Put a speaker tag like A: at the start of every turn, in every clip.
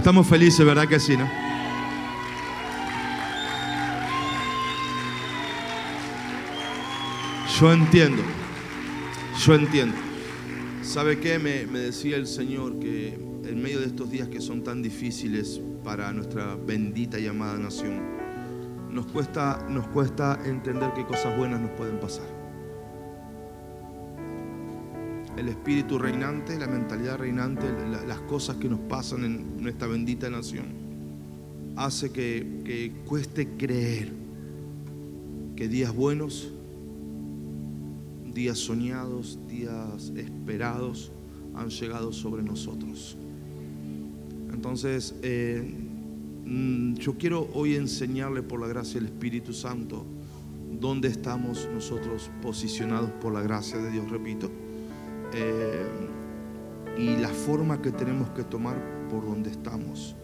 A: Estamos felices, ¿verdad que sí, no? Yo entiendo, yo entiendo. ¿Sabe qué? Me, decía el Señor que en medio de estos días que son tan difíciles para nuestra bendita y amada nación, nos cuesta, nos cuesta entender qué cosas buenas nos pueden pasar. El espíritu reinante, la mentalidad reinante, las cosas que nos pasan en nuestra bendita nación, hace que, que cueste creer que días buenos días soñados, días esperados han llegado sobre nosotros. Entonces, eh, mm, yo quiero hoy enseñarle por la gracia del Espíritu Santo dónde estamos nosotros posicionados por la gracia de Dios, repito, eh, y la forma que tenemos que tomar por donde estamos.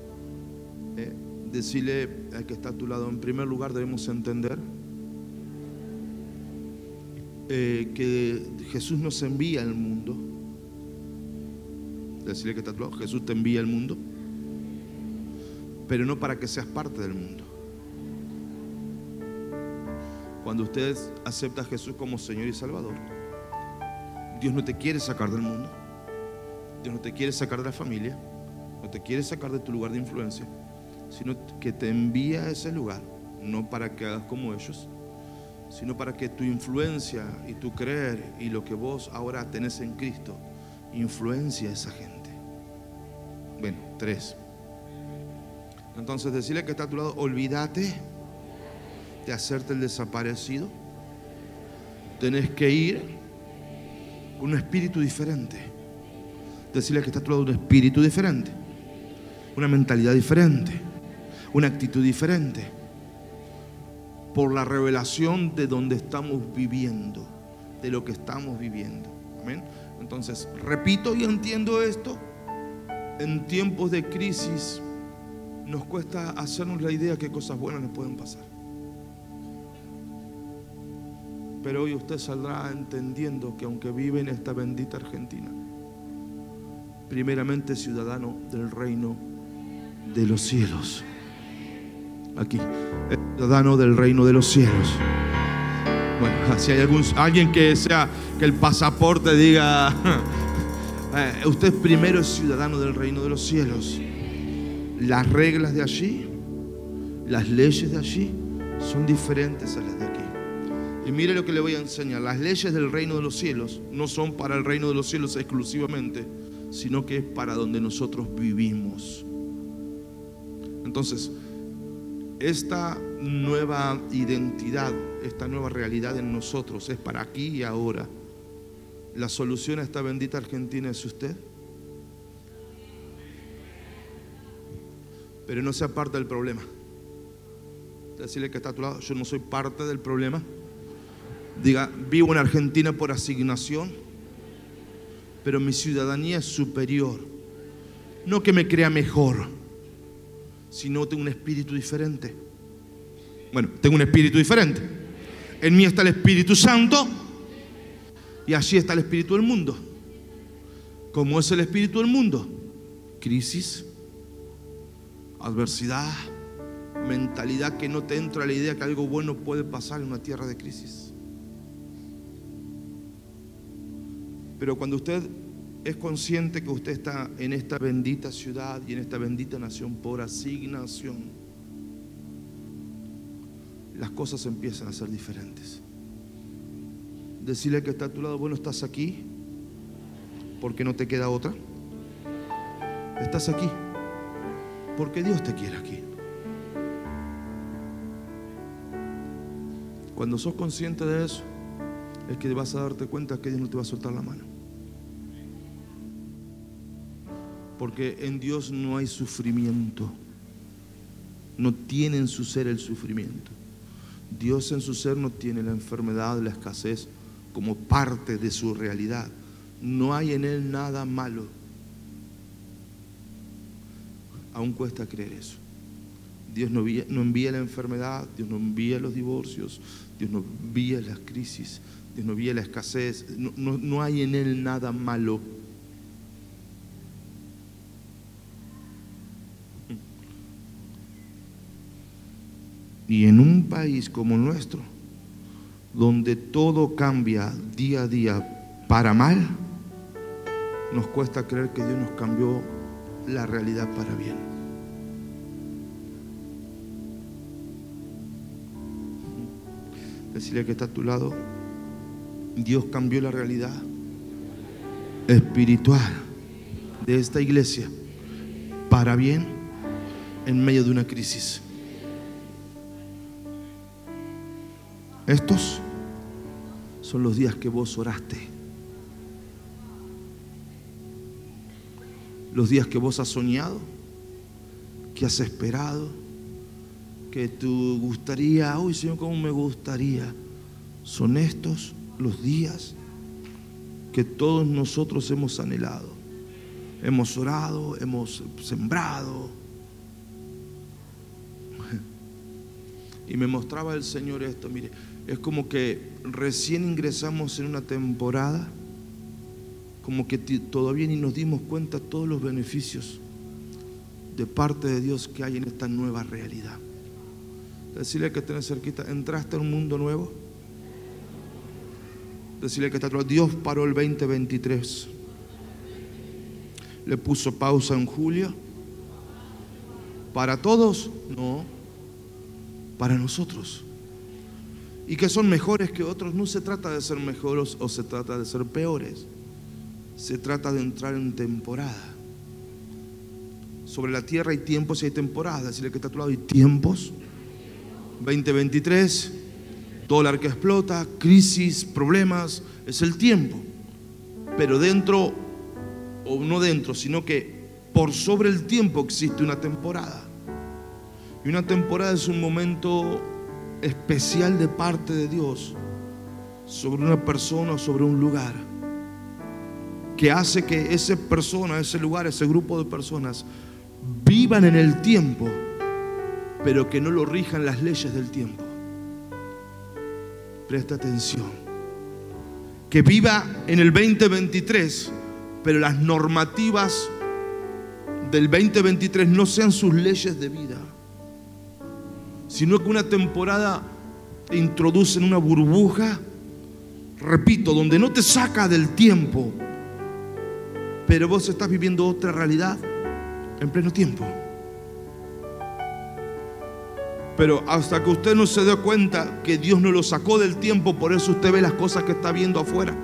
A: Eh, decirle al que está a tu lado, en primer lugar debemos entender eh, que Jesús nos envía al mundo. Decirle que está Jesús te envía al mundo, pero no para que seas parte del mundo. Cuando usted acepta a Jesús como Señor y Salvador, Dios no te quiere sacar del mundo, Dios no te quiere sacar de la familia, no te quiere sacar de tu lugar de influencia, sino que te envía a ese lugar, no para que hagas como ellos, sino para que tu influencia y tu creer y lo que vos ahora tenés en Cristo influencia a esa gente. Bueno, tres. Entonces decirle que está a tu lado, olvídate de hacerte el desaparecido. Tenés que ir un espíritu diferente. Decirle que está lado un espíritu diferente, una mentalidad diferente, una actitud diferente por la revelación de donde estamos viviendo, de lo que estamos viviendo. Amén. Entonces, repito y entiendo esto. En tiempos de crisis nos cuesta hacernos la idea que cosas buenas nos pueden pasar. Pero hoy usted saldrá entendiendo que aunque vive en esta bendita Argentina, primeramente ciudadano del reino de los cielos aquí, el ciudadano del reino de los cielos. Bueno, si hay algún, alguien que sea, que el pasaporte diga, eh, usted primero es ciudadano del reino de los cielos. Las reglas de allí, las leyes de allí son diferentes a las de aquí. Y mire lo que le voy a enseñar. Las leyes del reino de los cielos no son para el reino de los cielos exclusivamente, sino que es para donde nosotros vivimos. Entonces, esta nueva identidad, esta nueva realidad en nosotros es para aquí y ahora. La solución a esta bendita Argentina es usted. Pero no sea parte del problema. Decirle que está a tu lado, yo no soy parte del problema. Diga, vivo en Argentina por asignación, pero mi ciudadanía es superior. No que me crea mejor si no tengo un espíritu diferente? Bueno, tengo un espíritu diferente. En mí está el Espíritu Santo y allí está el espíritu del mundo. ¿Cómo es el espíritu del mundo? Crisis, adversidad, mentalidad que no te entra la idea que algo bueno puede pasar en una tierra de crisis. Pero cuando usted es consciente que usted está en esta bendita ciudad y en esta bendita nación por asignación, las cosas empiezan a ser diferentes. Decirle que está a tu lado, bueno, estás aquí porque no te queda otra. Estás aquí porque Dios te quiere aquí. Cuando sos consciente de eso, es que vas a darte cuenta que Dios no te va a soltar la mano. Porque en Dios no hay sufrimiento. No tiene en su ser el sufrimiento. Dios en su ser no tiene la enfermedad, la escasez como parte de su realidad. No hay en Él nada malo. Aún cuesta creer eso. Dios no envía, la enfermedad, Dios no envía los divorcios, Dios no envía las crisis, desnovía la escasez, no, no, no hay en él nada malo. Y en un país como el nuestro, donde todo cambia día a día para mal, nos cuesta creer que Dios nos cambió la realidad para bien. Decirle que está a tu lado, Dios cambió la realidad espiritual de esta iglesia para bien en medio de una crisis. Estos son los días que vos oraste. Los días que vos has soñado, que has esperado, que tú gustaría, uy Señor, ¿cómo me gustaría? Son estos los días que todos nosotros hemos anhelado. Hemos orado, hemos sembrado. Y me mostraba el Señor esto, mire, es como que recién ingresamos en una temporada, como que todavía ni nos dimos cuenta todos los beneficios de parte de Dios que hay en esta nueva realidad. Decirle que tenés cerquita, entraste en un mundo nuevo. Decirle que está Dios paró el 2023. Le puso pausa en julio. ¿Para todos? No. Para nosotros y que son mejores que otros, no se trata de ser mejores o se trata de ser peores. Se trata de entrar en temporada. Sobre la tierra hay tiempos y hay temporadas. Decirle que está a tu lado, hay tiempos. 2023, dólar que explota, crisis, problemas, es el tiempo. Pero dentro, o no dentro, sino que por sobre el tiempo existe una temporada. Y una temporada es un momento especial de parte de Dios sobre una persona o sobre un lugar que hace que esa persona, ese lugar, ese grupo de personas vivan en el tiempo, pero que no lo rijan las leyes del tiempo. Presta atención. Que viva en el 2023, pero las normativas del 2023 no sean sus leyes de vida sino que una temporada te introduce en una burbuja, repito, donde no te saca del tiempo, pero vos estás viviendo otra realidad en pleno tiempo. Pero hasta que usted no se dé cuenta que Dios no lo sacó del tiempo, por eso usted ve las cosas que está viendo afuera,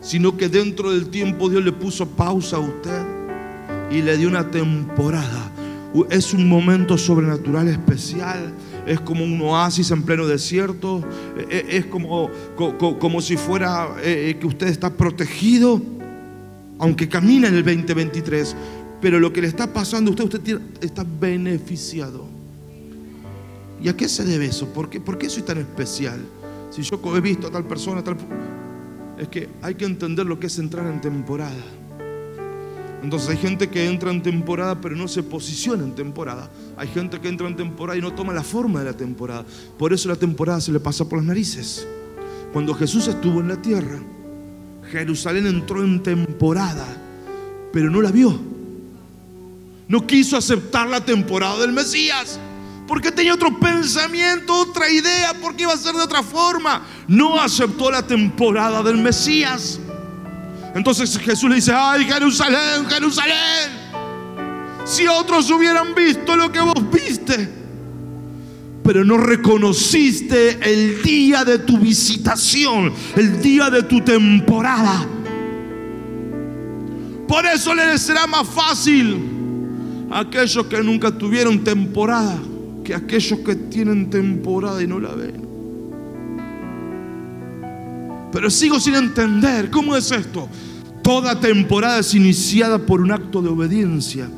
A: sino que dentro del tiempo Dios le puso pausa a usted y le dio una temporada es un momento sobrenatural especial. Es como un oasis en pleno desierto. E, e, es como, como, si fuera eh, eh, que usted está protegido, aunque camina en el 2023. Pero lo que le está pasando a usted, usted está beneficiado. ¿Y a qué se debe eso? ¿Por qué, ¿Por qué soy tan especial? Si yo he visto a tal persona, tal... Es que hay que entender lo que es entrar en temporada. Entonces hay gente que entra en temporada pero no se posiciona en temporada. Hay gente que entra en temporada y no toma la forma de la temporada. Por eso la temporada se le pasa por las narices. Cuando Jesús estuvo en la tierra, Jerusalén entró en temporada, pero no la vio. No quiso aceptar la temporada del Mesías. Porque tenía otro pensamiento, otra idea, porque iba a ser de otra forma. No aceptó la temporada del Mesías. Entonces Jesús le dice, ay Jerusalén, Jerusalén, si otros hubieran visto lo que vos viste, pero no reconociste el día de tu visitación, el día de tu temporada. Por eso les será más fácil a aquellos que nunca tuvieron temporada que aquellos que tienen temporada y no la ven. Pero sigo sin entender cómo es esto. Toda temporada es iniciada por un acto de obediencia.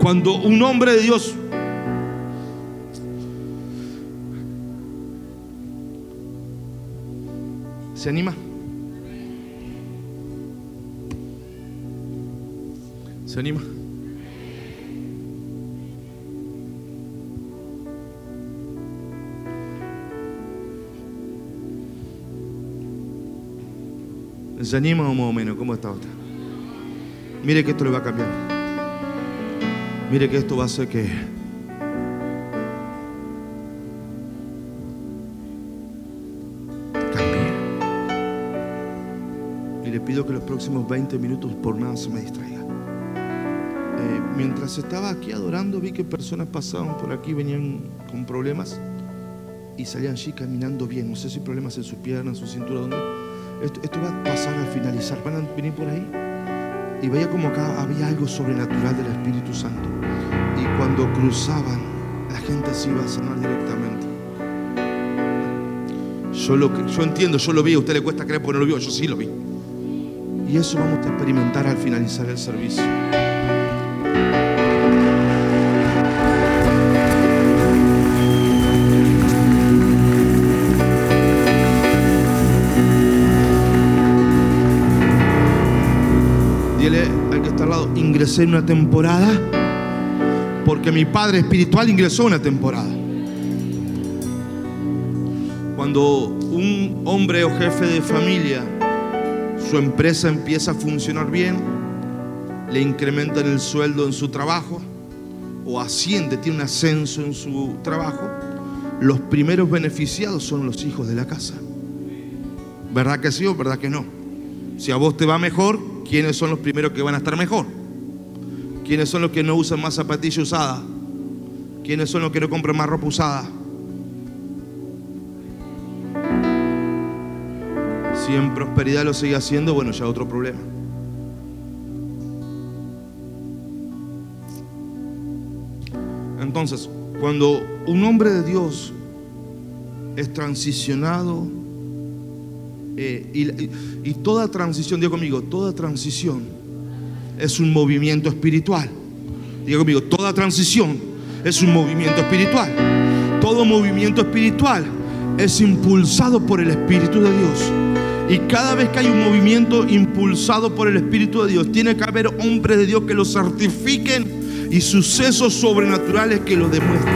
A: Cuando un hombre de Dios se anima, se anima. ¿Se anima o más o menos? ¿Cómo está usted? Mire que esto le va a cambiar. Mire que esto va a hacer que cambie. Y le pido que los próximos 20 minutos por nada se me distraiga. Eh, mientras estaba aquí adorando, vi que personas pasaban por aquí, venían con problemas y salían allí caminando bien. No sé si problemas en sus piernas, en su cintura, ¿dónde? Esto, va a pasar al finalizar. ¿Van a venir por ahí? Y veía como acá había algo sobrenatural del Espíritu Santo. Y cuando cruzaban, la gente se iba a sanar directamente. Yo, lo, yo entiendo, yo lo vi, a usted le cuesta creer porque no lo vio, yo sí lo vi. Y eso vamos a experimentar al finalizar el servicio. Ingresé en una temporada porque mi padre espiritual ingresó una temporada. Cuando un hombre o jefe de familia, su empresa empieza a funcionar bien, le incrementan el sueldo en su trabajo o asciende, tiene un ascenso en su trabajo, los primeros beneficiados son los hijos de la casa. ¿Verdad que sí o verdad que no? Si a vos te va mejor, ¿quiénes son los primeros que van a estar mejor? ¿Quiénes son los que no usan más zapatilla usada? ¿Quiénes son los que no compran más ropa usada? Si en prosperidad lo sigue haciendo, bueno, ya otro problema. Entonces, cuando un hombre de Dios es transicionado, eh, y, y- toda transición, diga conmigo, toda transición es un movimiento espiritual. Diga conmigo, toda transición es un movimiento espiritual. Todo movimiento espiritual es impulsado por el Espíritu de Dios. Y cada vez que hay un movimiento impulsado por el Espíritu de Dios, tiene que haber hombres de Dios que lo certifiquen y sucesos sobrenaturales que lo demuestren.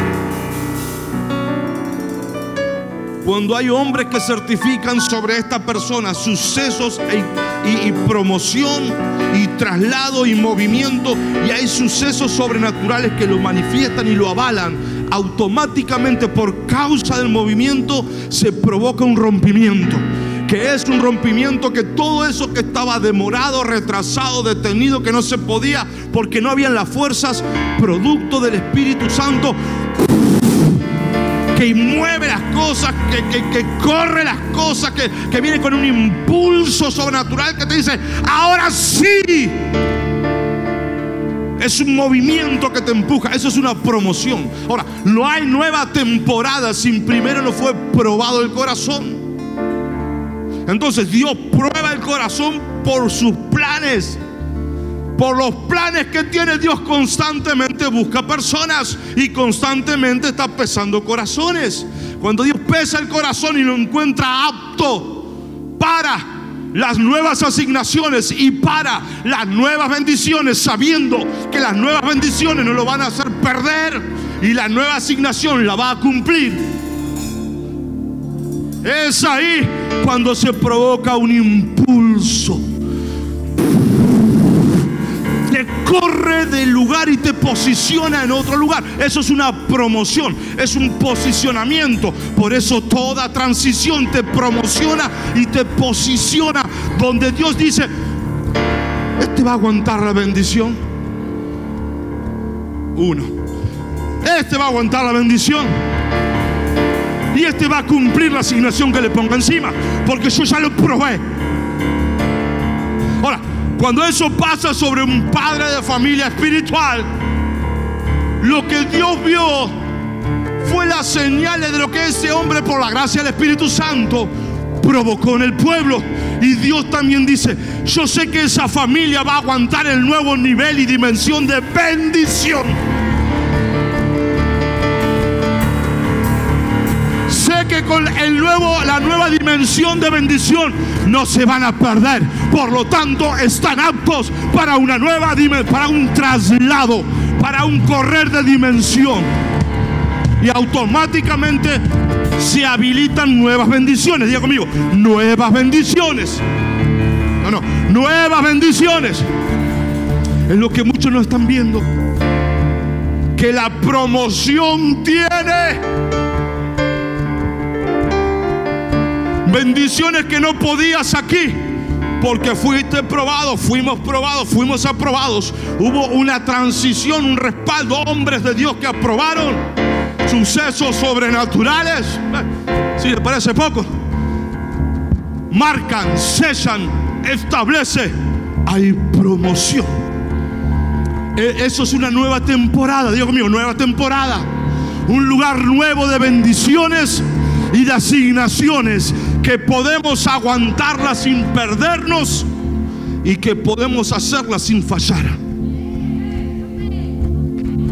A: Cuando hay hombres que certifican sobre esta persona sucesos e- y, y promoción y traslado y movimiento y hay sucesos sobrenaturales que lo manifiestan y lo avalan, automáticamente por causa del movimiento se provoca un rompimiento. Que es un rompimiento que todo eso que estaba demorado, retrasado, detenido, que no se podía porque no habían las fuerzas, producto del Espíritu Santo, que mueve las cosas, que, que- corre las cosas, que, que viene con un impulso sobrenatural que te dice, ahora sí. Es un movimiento que te empuja, eso es una promoción. Ahora, no hay nueva temporada sin primero no fue probado el corazón. Entonces Dios prueba el corazón por sus planes. Por los planes que tiene Dios constantemente busca personas y constantemente está pesando corazones. Cuando Dios pesa el corazón y lo encuentra apto para las nuevas asignaciones y para las nuevas bendiciones, sabiendo que las nuevas bendiciones no lo van a hacer perder y la nueva asignación la va a cumplir. Es ahí cuando se provoca un impulso del lugar y te posiciona en otro lugar. Eso es una promoción, es un posicionamiento. Por eso toda transición te promociona y te posiciona donde Dios dice, este va a aguantar la bendición. Uno, este va a aguantar la bendición. Y este va a cumplir la asignación que le ponga encima, porque yo ya lo probé. Ahora, cuando eso pasa sobre un padre de familia espiritual, lo que Dios vio fue las señales de lo que ese hombre, por la gracia del Espíritu Santo, provocó en el pueblo. Y Dios también dice, yo sé que esa familia va a aguantar el nuevo nivel y dimensión de bendición. Con el nuevo, la nueva dimensión de bendición no se van a perder. Por lo tanto, están aptos para una nueva para un traslado, para un correr de dimensión. Y automáticamente se habilitan nuevas bendiciones. Diga conmigo, nuevas bendiciones. No, no, nuevas bendiciones. Es lo que muchos no están viendo. que la promoción tiene bendiciones que no podías aquí. Porque fuiste probado, fuimos probados, fuimos aprobados. Hubo una transición, un respaldo. Hombres de Dios que aprobaron sucesos sobrenaturales. Si le parece poco, marcan, cesan, establece. Hay promoción. E, eso es una nueva temporada, Dios mío, nueva temporada. Un lugar nuevo de bendiciones y de asignaciones que podemos aguantarlas sin perdernos y que podemos hacerlas sin fallar.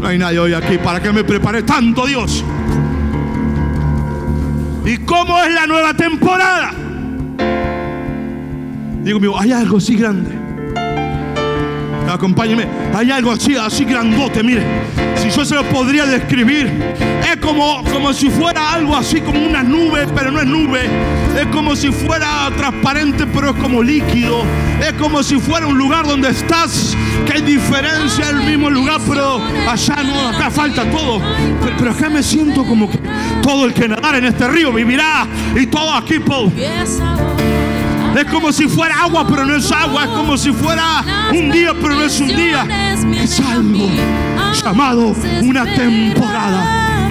A: No hay nadie hoy aquí para que me prepare tanto Dios. ¿Y cómo es la nueva temporada? Digo mío, hay algo así grande. Acompáñeme, hay algo así, así grandote, mire si yo se lo podría describir, es como, como si fuera algo así como una nube, pero no es nube. Es como si fuera transparente, pero es como líquido. Es como si fuera un lugar donde estás, que hay diferencia el mismo lugar, pero allá no, acá falta todo. Pero, acá me siento como que todo el que nadar en este río vivirá y todo aquí, Es como si fuera agua, pero no es agua. Es como si fuera un día, pero no es un día. Es algo llamado una temporada.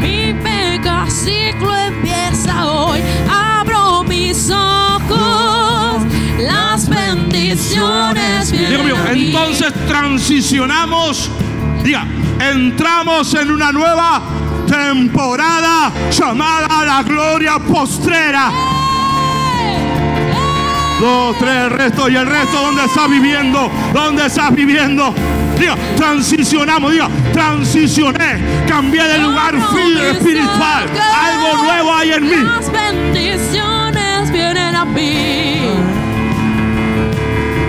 B: Mi mega ciclo empieza hoy. Abro mis ojos. Las bendiciones
A: vienen entonces transicionamos. Diga, entramos en una nueva temporada llamada la gloria postrera. Dos, tres, el resto y el resto, ¿dónde estás viviendo? ¿Dónde estás viviendo? Diga, transicionamos, diga, transicioné, cambié de lugar espiritual. Algo nuevo hay en mí.
B: Las bendiciones vienen a mí.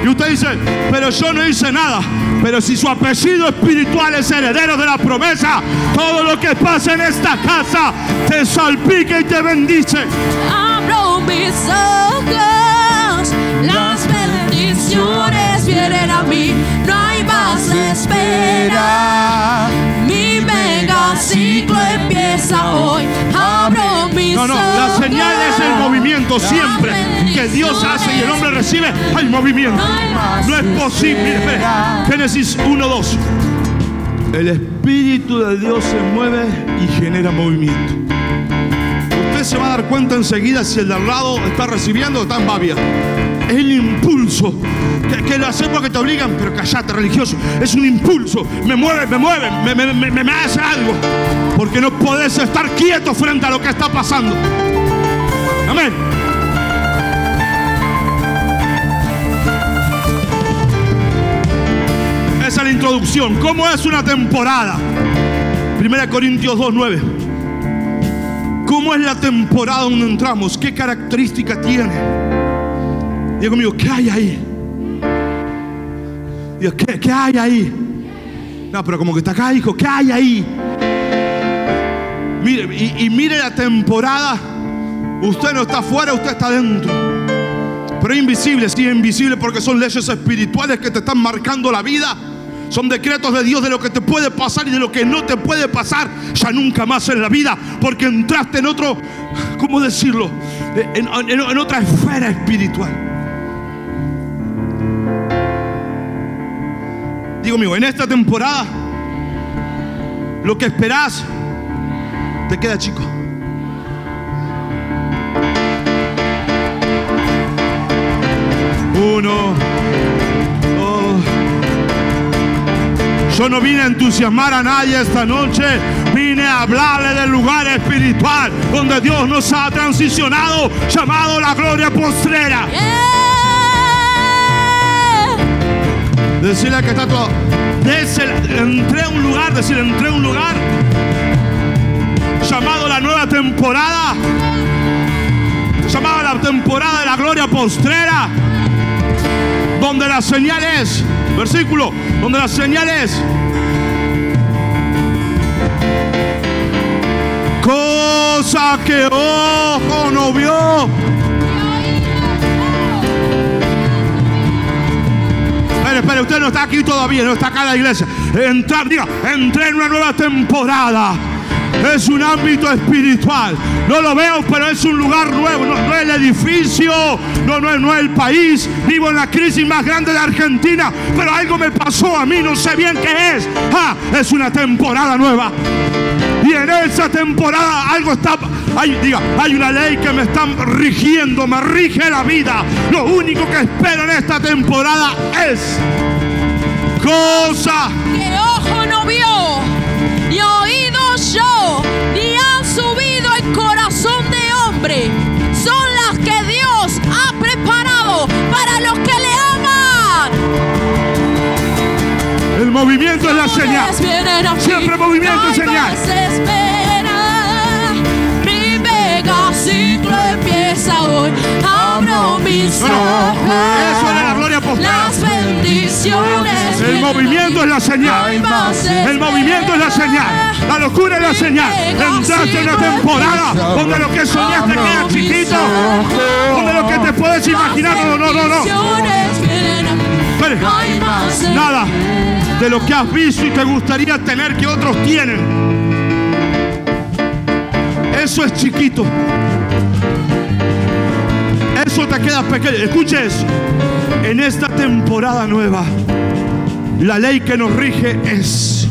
A: Y usted dice, pero yo no hice nada. Pero si su apellido espiritual es heredero de la promesa, todo lo que pasa en esta casa te salpica y te bendice.
B: Abro mis ojos, vienen a mí espera. Mi mega ciclo empieza hoy. Abro mis
A: No, no, la señal es el movimiento siempre que Dios hace y el hombre recibe. Hay movimiento. No es posible. Génesis 1, 2. El Espíritu de Dios se mueve y genera movimiento. Usted se va a dar cuenta enseguida si el de al lado está recibiendo o está en babia el impulso. Que, lo hacemos que te obligan, pero callate, religioso. Es un impulso. Me mueve, me mueve, me, me, me, hace algo. Porque no puedes estar quieto frente a lo que está pasando. Amén. Esa es la introducción. ¿Cómo es una temporada? 1 Corintios 2.9. ¿Cómo es la temporada donde entramos? ¿Qué característica tiene? Diga conmigo, ¿qué hay ahí? Dios, ¿qué, hay ahí? No, pero como que está acá, hijo, ¿qué hay ahí? Mire, y, mire la temporada. Usted no está afuera, usted está dentro. Pero invisible, sí, invisible porque son leyes espirituales que te están marcando la vida. Son decretos de Dios de lo que te puede pasar y de lo que no te puede pasar ya nunca más en la vida. Porque entraste en otro, ¿cómo decirlo? en otra esfera espiritual. En esta temporada, lo que esperás te queda chico. Uno, dos. Yo no vine a entusiasmar a nadie esta noche, vine a hablarle del lugar espiritual donde Dios nos ha transicionado, llamado la gloria postrera. Decirle que está todo. entré a un lugar, decir, entré a un lugar llamado la nueva temporada. Llamado la temporada de la gloria postrera. Donde la señal es, versículo, donde la señal es. Cosa que ojo no vio espere, espere, usted no está aquí todavía, no está acá en la iglesia. Entrar, diga, entré en una nueva temporada. Es un ámbito espiritual. No lo veo, pero es un lugar nuevo. No, es el edificio, no, no, no es el país. Vivo en la crisis más grande de Argentina, pero algo me pasó a mí, no sé bien qué es. Ah, es una temporada nueva. Y en esa temporada algo está. Hay, diga, hay una ley que me está rigiendo, me rige la vida. Lo único que espero en esta temporada es cosa. Movimiento es la señal. Siempre movimiento es señal.
B: Mi megaciclo empieza hoy. Abro mis
A: No, no,
B: ojos.
A: eso era la gloria postrera.
B: Las bendiciones.
A: El movimiento es la señal. El movimiento es la señal. La locura es la señal. Entraste en una temporada donde lo que soñaste queda chiquito. Donde lo que te puedes imaginar. No, no, no, no. Nada de lo que has visto y te gustaría tener que otros tienen. Eso es chiquito. Eso te queda pequeño. Escuche eso. En esta temporada nueva, la ley que nos rige es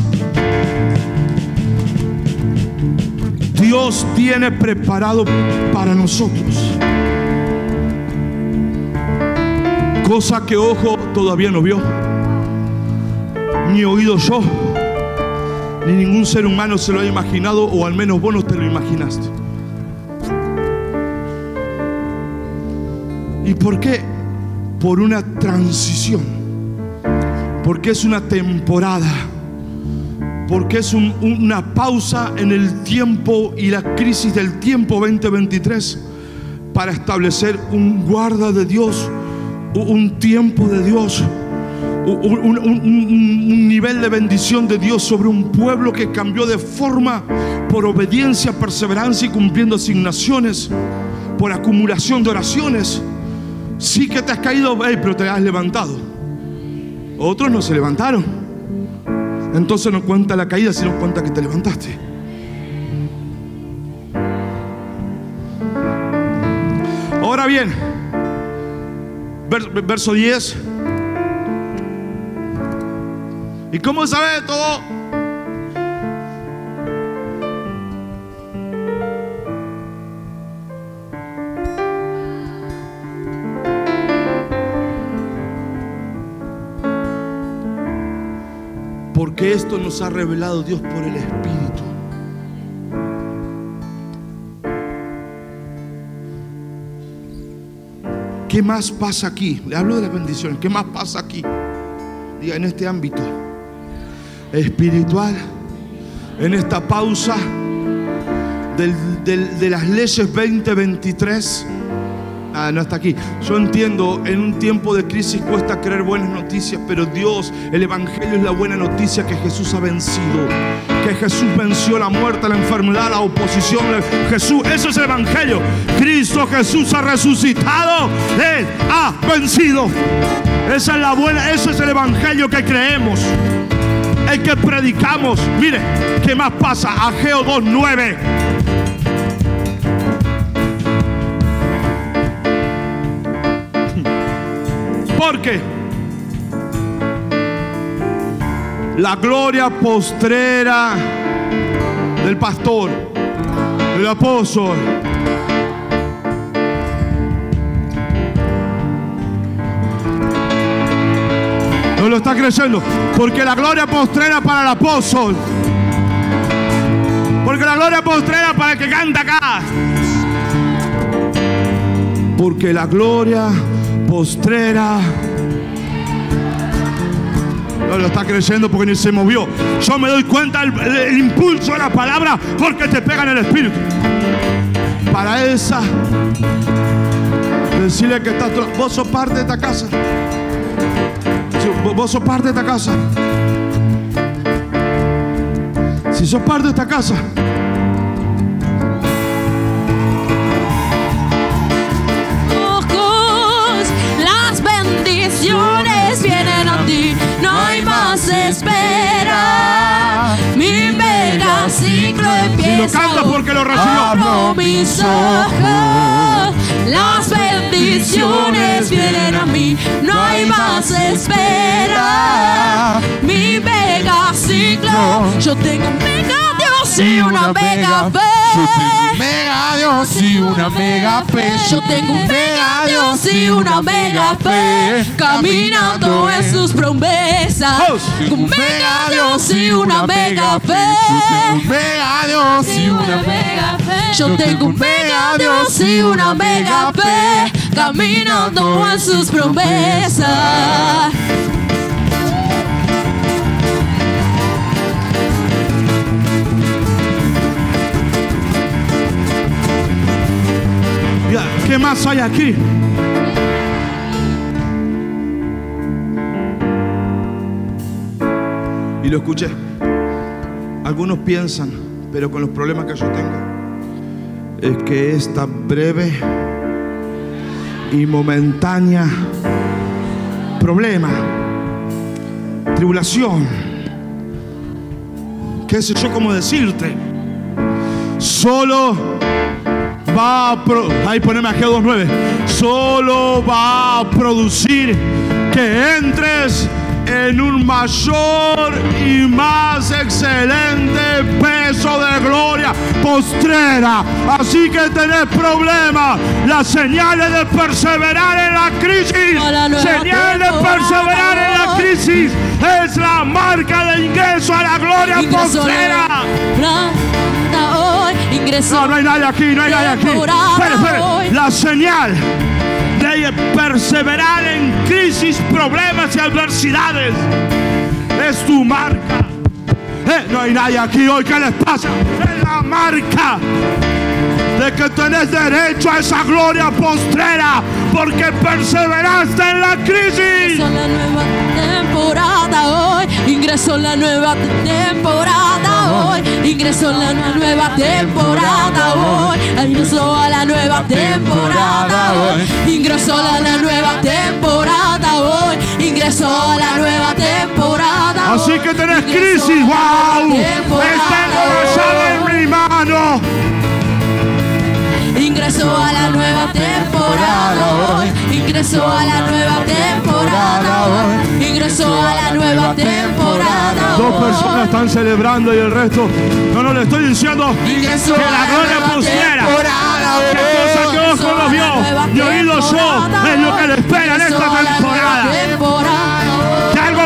A: Dios tiene preparado para nosotros cosa que ojo todavía no vio, ni oído yo, ni ningún ser humano se lo ha imaginado, o al menos vos no te lo imaginaste. ¿Y por qué? Por una transición, porque es una temporada, porque es un- una pausa en el tiempo y la crisis del tiempo 2023 para establecer un guarda de Dios, un tiempo de Dios, un, nivel de bendición de Dios sobre un pueblo que cambió de forma por obediencia, perseverancia y cumpliendo asignaciones, por acumulación de oraciones. Sí que te has caído, pero te has levantado. Otros no se levantaron. Entonces no cuenta la caída, sino cuenta que te levantaste. Ahora bien, verso 10. ¿Y cómo sabe todo? Porque esto nos ha revelado Dios por el Espíritu. ¿Qué más pasa aquí? Le hablo de las bendiciones. ¿Qué más pasa aquí? Diga, en este ámbito espiritual, en esta pausa de las leyes 2023. Ah, no está aquí. Yo entiendo, en un tiempo de crisis cuesta creer buenas noticias, pero Dios, el Evangelio es la buena noticia que Jesús ha vencido. Que Jesús venció la muerte, la enfermedad, la oposición. Jesús, eso es el Evangelio. Cristo Jesús ha resucitado. Él ha vencido. Esa es la buena, eso es el Evangelio que creemos. El que predicamos. Mire, ¿qué más pasa? Ageo 2.9. Porque la gloria postrera del pastor, del apóstol, no lo está creyendo. Porque la gloria postrera para el apóstol. Porque la gloria postrera para el que canta acá. Porque la gloria postrera. No lo está creyendo porque ni se movió. Yo me doy cuenta el, el- el impulso de la palabra porque te pega en el espíritu. Para esa, decirle que estás. Vos sos parte de esta casa. Vos sos parte de esta casa. Si sos parte de esta casa.
B: Espera. Mi mega ciclo
A: lo
B: empieza.
A: cantas
B: hoy.
A: porque lo recibió.
B: Abro mis ojos, las bendiciones vienen a mí, no hay más espera. Mi mega ciclo, yo tengo un mega Dios y una mega fe.
C: Mega Dios y una mega fe.
B: Yo tengo un mega Dios y una mega fe, caminando en sus promesas. Un mega Dios y una mega fe.
C: Mega Dios y una
B: mega fe. Yo tengo un mega Dios y una mega fe, caminando en sus promesas.
A: ¿Qué más hay aquí? Y lo escuché. Algunos piensan, pero con los problemas que yo tengo, es que esta breve y momentánea problema, tribulación, qué sé yo cómo decirte, solo va a pro- ahí poneme a G29 solo va a producir que entres en un mayor y más excelente peso de gloria postrera. Así que tenés problemas. Las señales de perseverar en la crisis, señales de perseverar en la crisis es la marca de ingreso a la gloria postrera. No, no hay nadie aquí, no hay nadie aquí. Espere, espere. La señal de perseverar en crisis, problemas y adversidades es tu marca. Eh, no hay nadie aquí hoy. ¿Qué les pasa? Es la marca de que tenés derecho a esa gloria postrera porque perseveraste en la crisis.
B: La nueva temporada hoy. Ingreso en la nueva temporada hoy. Ingreso en la nueva temporada hoy. Ingreso a la nueva temporada hoy. Ingreso a la nueva temporada hoy. Ingreso a la nueva temporada
A: Así que tenés crisis. ¡Wow! Está en mi mano.
B: Ingreso a la nueva temporada hoy. Ingreso a la nueva temporada hoy. Ingreso a la nueva temporada
A: Dos
B: hoy.
A: personas están celebrando y el resto. No, no, le estoy diciendo
C: Ingreso
A: que la gloria
C: temporada
A: Que cosa que ojo no vio, ni oído yo, es lo que le espera en esta temporada.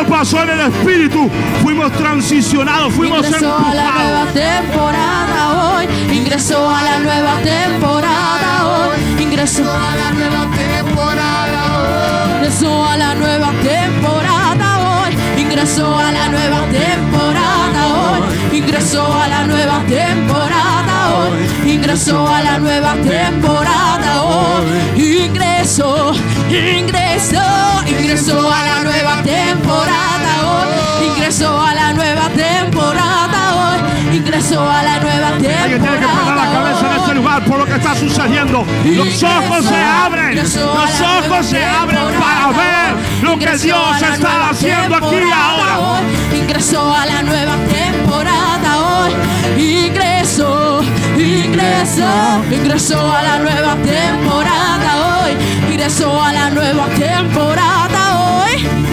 A: Pasó en el espíritu. Fuimos transicionados, fuimos
B: Ingreso a la nueva temporada hoy. Ingreso a la nueva temporada hoy. Ingreso a la nueva temporada hoy. Ingreso a la nueva temporada hoy. Ingreso a la nueva temporada hoy. Ingreso a la nueva temporada hoy. Ingreso a la nueva temporada hoy. Ingreso, ingreso, ingreso a la nueva temporada hoy. Ingreso a la nueva temporada hoy. Ingreso a la nueva temporada.
A: Alguien tiene que poner la cabeza en este lugar por lo que está sucediendo. Los ojos se abren. Los ojos se abren para ver lo que Dios está haciendo aquí y ahora.
B: Ingreso a la nueva temporada hoy. Ingreso, ingreso, ingreso a la nueva temporada hoy. Ingreso a la nueva temporada hoy.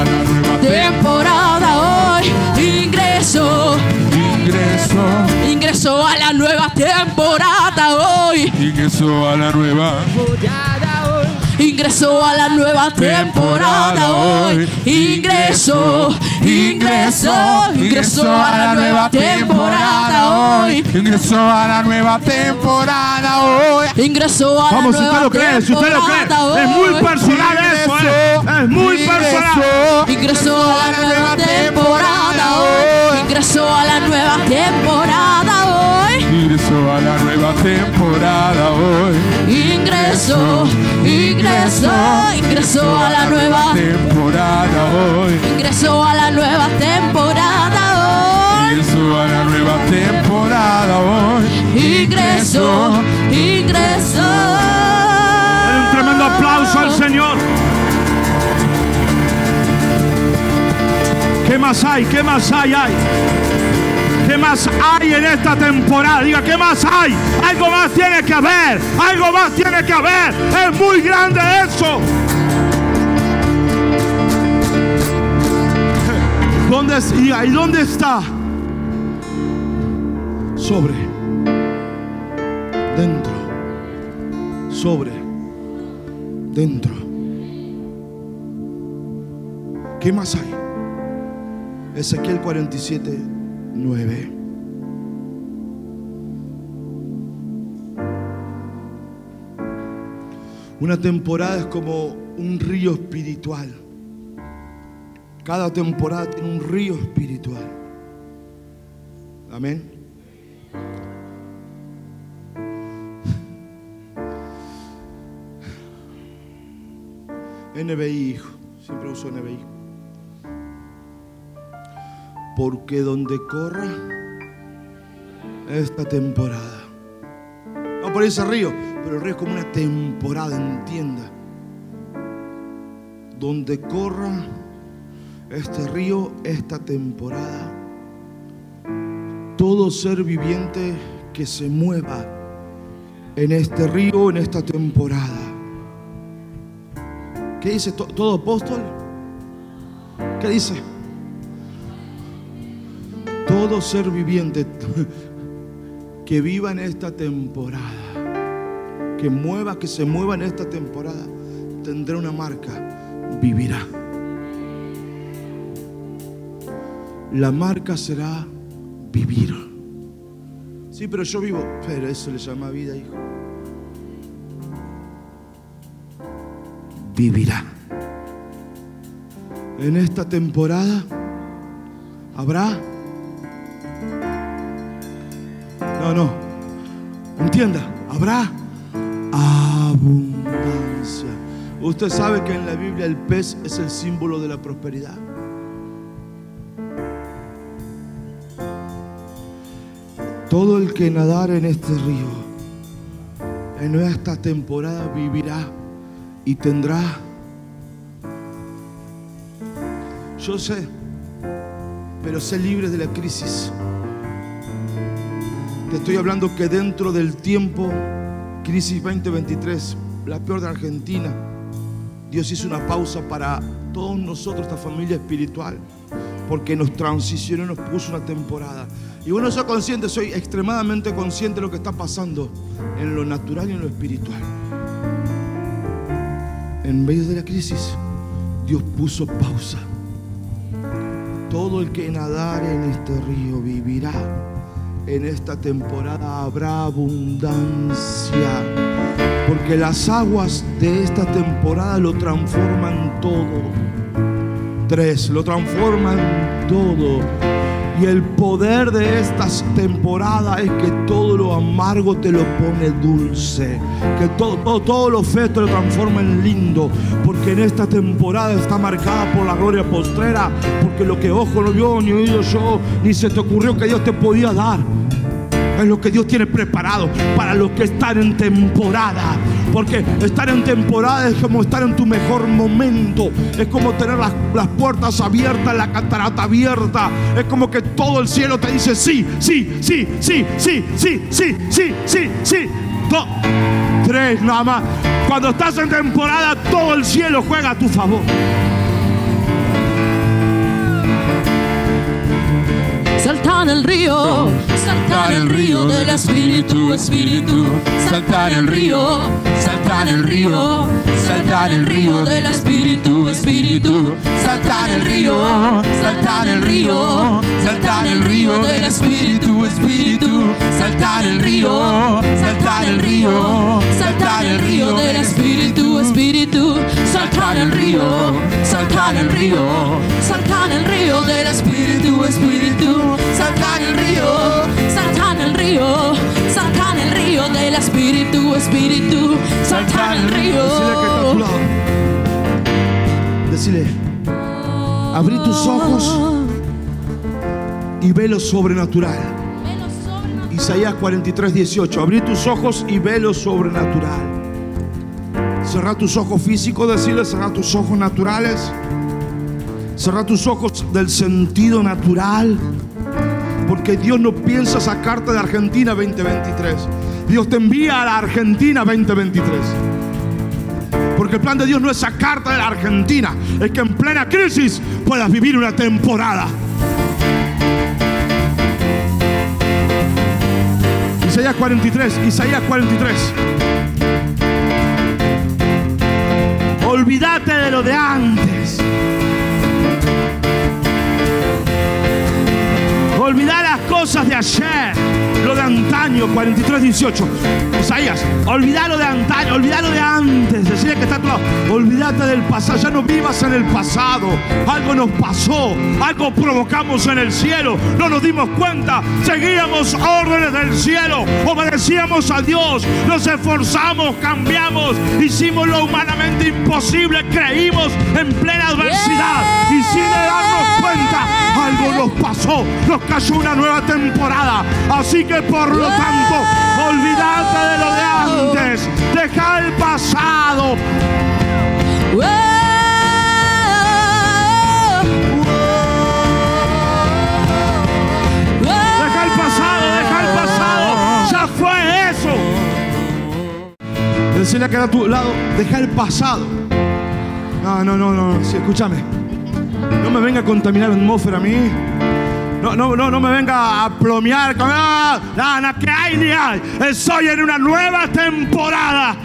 C: Ingreso a la nueva
B: Temporada hoy. Ingreso,
C: Ingreso,
B: ingreso a la nueva temporada hoy.
C: ingreso a la nueva
B: Ingreso a la nueva temporada hoy. Ingreso, ingreso, ingreso a la nueva temporada hoy.
C: Ingreso a la nueva temporada hoy.
B: Ingreso a la
A: Vamos, si usted
B: nueva
A: lo cree, si usted lo cree. Es muy personal eso, ¿eh? Es muy personal.
B: Ingreso a la nueva temporada hoy. Ingreso a la nueva temporada hoy.
C: Ingreso a la nueva temporada hoy.
B: Ingreso, ingreso, ingreso a la nueva
C: temporada hoy.
B: Ingreso a la nueva temporada hoy.
C: Ingreso a la nueva temporada hoy.
B: Ingreso, ingreso.
A: Un tremendo aplauso al Señor. ¿Qué más hay? ¿Qué más hay? hay? ¿Qué más hay en esta temporada? Diga, ¿qué más hay? Algo más tiene que haber. Algo más tiene que haber. Es muy grande eso. ¿Dónde, ¿Y dónde está? Sobre. Dentro. Sobre. Dentro. ¿Qué más hay? Ezequiel 47, 9. Una temporada es como un río espiritual. Cada temporada tiene un río espiritual. Amén. NBI, hijo. Siempre uso NBI. Porque donde corra esta temporada. No por ese río, pero el río es como una temporada, entienda. Donde corra este río, esta temporada, todo ser viviente que se mueva en este río, en esta temporada. ¿Qué dice todo apóstol? ¿Qué dice? Todo ser viviente que viva en esta temporada, que mueva, que se mueva en esta temporada, tendrá una marca, vivirá. La marca será vivir. Sí, pero yo vivo. Pero eso le llama vida, hijo. Vivirá. En esta temporada habrá... No. Entienda, habrá abundancia. Usted sabe que en la Biblia el pez es el símbolo de la prosperidad. Todo el que nadar en este río, en esta temporada vivirá y tendrá. Yo sé, pero sé libre de la crisis. Te estoy hablando que dentro del tiempo, crisis 2023, la peor de Argentina, Dios hizo una pausa para todos nosotros, esta familia espiritual, porque nos transicionó y nos puso una temporada. Y bueno, soy consciente, soy extremadamente consciente de lo que está pasando en lo natural y en lo espiritual. En medio de la crisis, Dios puso pausa. Todo el que nadare en este río vivirá. En esta temporada habrá abundancia. Porque las aguas de esta temporada lo transforman todo. Tres, lo transforman todo. Y el poder de estas temporadas es que todo lo amargo te lo pone dulce. Que todo, todo, todo lo feo te lo transforma en lindo. Porque en esta temporada está marcada por la gloria postrera. Porque lo que ojo no vio, ni oído yo, ni se te ocurrió que Dios te podía dar. Es lo que Dios tiene preparado para los que están en temporada. Porque estar en temporada es como estar en tu mejor momento. Es como tener las, las, puertas abiertas, la catarata abierta. Es como que todo el cielo te dice sí, sí, sí, sí, sí, sí, sí, sí, sí, sí. Dos, tres, nada más. Cuando estás en temporada, todo el cielo juega a tu favor.
B: Saltar el río, saltar el río del espíritu, espíritu, saltar el río, saltar el río, saltar el río del espíritu, espíritu, saltar el río, saltar el río, saltar el río del espíritu, espíritu, saltar el río, saltar el río, saltar el río del espíritu, espíritu, saltar el río, saltar el río, saltar el río del espíritu, espíritu, saltar el río, saltar el río, saltar el río del espíritu, espíritu, saltar el río.
A: Decirle, abrí tus ojos y ve lo sobrenatural. Isaías 43, 18. Abrí tus ojos y ve lo sobrenatural. Cerrar tus ojos físicos, decirle, cerrar tus ojos naturales. Cerra tus ojos del sentido natural. Porque Dios no piensa sacarte de Argentina 2023. Dios te envía a la Argentina 2023. Porque el plan de Dios no es sacarte de la Argentina, es que en plena crisis puedas vivir una temporada. Isaías 43, Isaías 43. Olvídate de lo de antes. Olvidar cosas de ayer, lo de antaño, 43, 18. Isaías, olvidar lo de antaño, olvidar lo de antes. Decía que está lado. Olvídate del pasado, ya no vivas en el pasado. Algo nos pasó, algo provocamos en el cielo. No nos dimos cuenta, seguíamos órdenes del cielo, obedecíamos a Dios, nos esforzamos, cambiamos, hicimos lo humanamente imposible, creímos en plena adversidad y sin darnos cuenta, algo nos pasó, nos cayó una nueva temporada. Así que por lo tanto, olvídate de lo de antes, deja el pasado. Deja el pasado, deja el pasado. Ya fue eso. Decirle que a tu lado, deja el pasado. No, no, no, no. Sí, escúchame. No me venga a contaminar la atmósfera a mí. No, no, no, no me venga a plomear con ah, nada que hay ni hay. Estoy en una nueva temporada.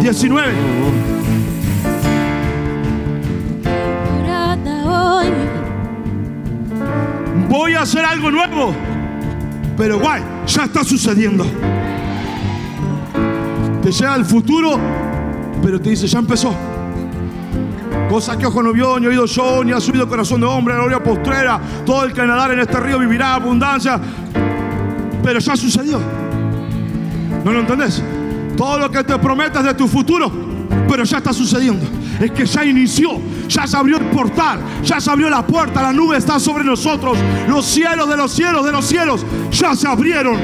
A: Diecinueve. Voy a hacer algo nuevo. Pero guay, ya está sucediendo. Te llega el futuro, pero te dice, ya empezó. Cosa que ojo no vio, ni oído yo, ni ha subido corazón de hombre, gloria postrera. Todo el que nadar en este río vivirá abundancia. Pero ya sucedió. ¿No lo entendés? Todo lo que te prometas de tu futuro, pero ya está sucediendo. Es que ya inició, ya se abrió el portal, ya se abrió la puerta, la nube está sobre nosotros. Los cielos de los cielos de los cielos ya se abrieron.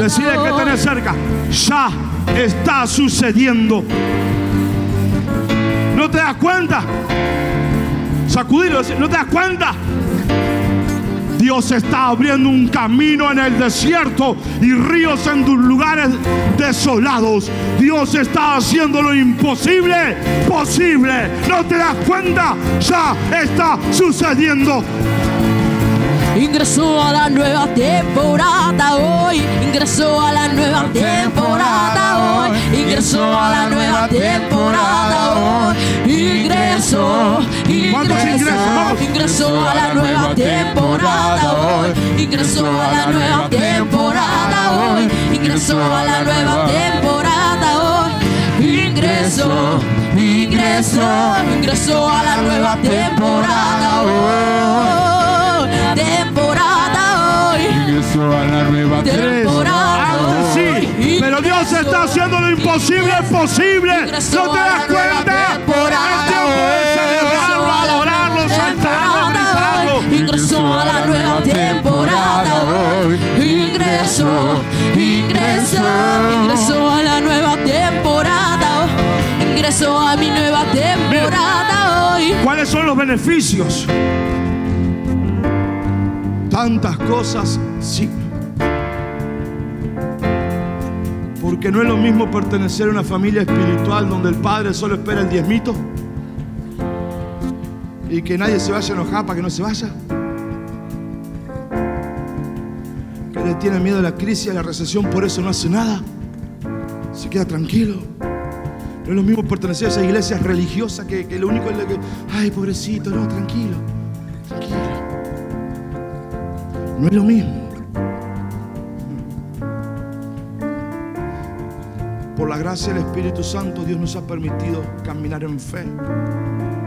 A: Decide que tenés cerca. Ya está sucediendo. ¿No te das cuenta? Sacudilo, decí, ¿no te das cuenta? Dios está abriendo un camino en el desierto y ríos en tus lugares desolados. Dios está haciendo lo imposible posible. ¿No te das cuenta? Ya está sucediendo.
B: Ingresó a la nueva temporada hoy. Ingresó a la nueva temporada hoy. Ingresó a la nueva temporada hoy. Ingresó.
A: ¿Cuántos ingresos? Vamos.
B: Ingresó a la nueva temporada hoy. Ingresó a la nueva temporada hoy. Ingresó a la nueva temporada hoy. Ingresó, ingresó, ingresó a la nueva temporada hoy. Temporada hoy.
C: Ingresó a la nueva
B: Temporada hoy.
A: Pero Dios está haciendo lo imposible posible. ¿No te das cuenta? Es tiempo de celebrarlo, adorarlo, saltarlo, gritarlo.
B: Ingresó a la nueva temporada hoy. Ingresó, ingresó, ingresó a la nueva temporada hoy. Ingresó a mi nueva temporada hoy.
A: ¿Cuáles son los beneficios? Tantas cosas, sí. Porque no es lo mismo pertenecer a una familia espiritual donde el padre solo espera el diezmito y que nadie se vaya a enojar para que no se vaya. Que le tiene miedo a la crisis, a la recesión, por eso no hace nada. Se queda tranquilo. No es lo mismo pertenecer a esa iglesia religiosa que, que lo único es lo que, ay, pobrecito, no, tranquilo, tranquilo. No es lo mismo. Por la gracia del Espíritu Santo, Dios nos ha permitido caminar en fe,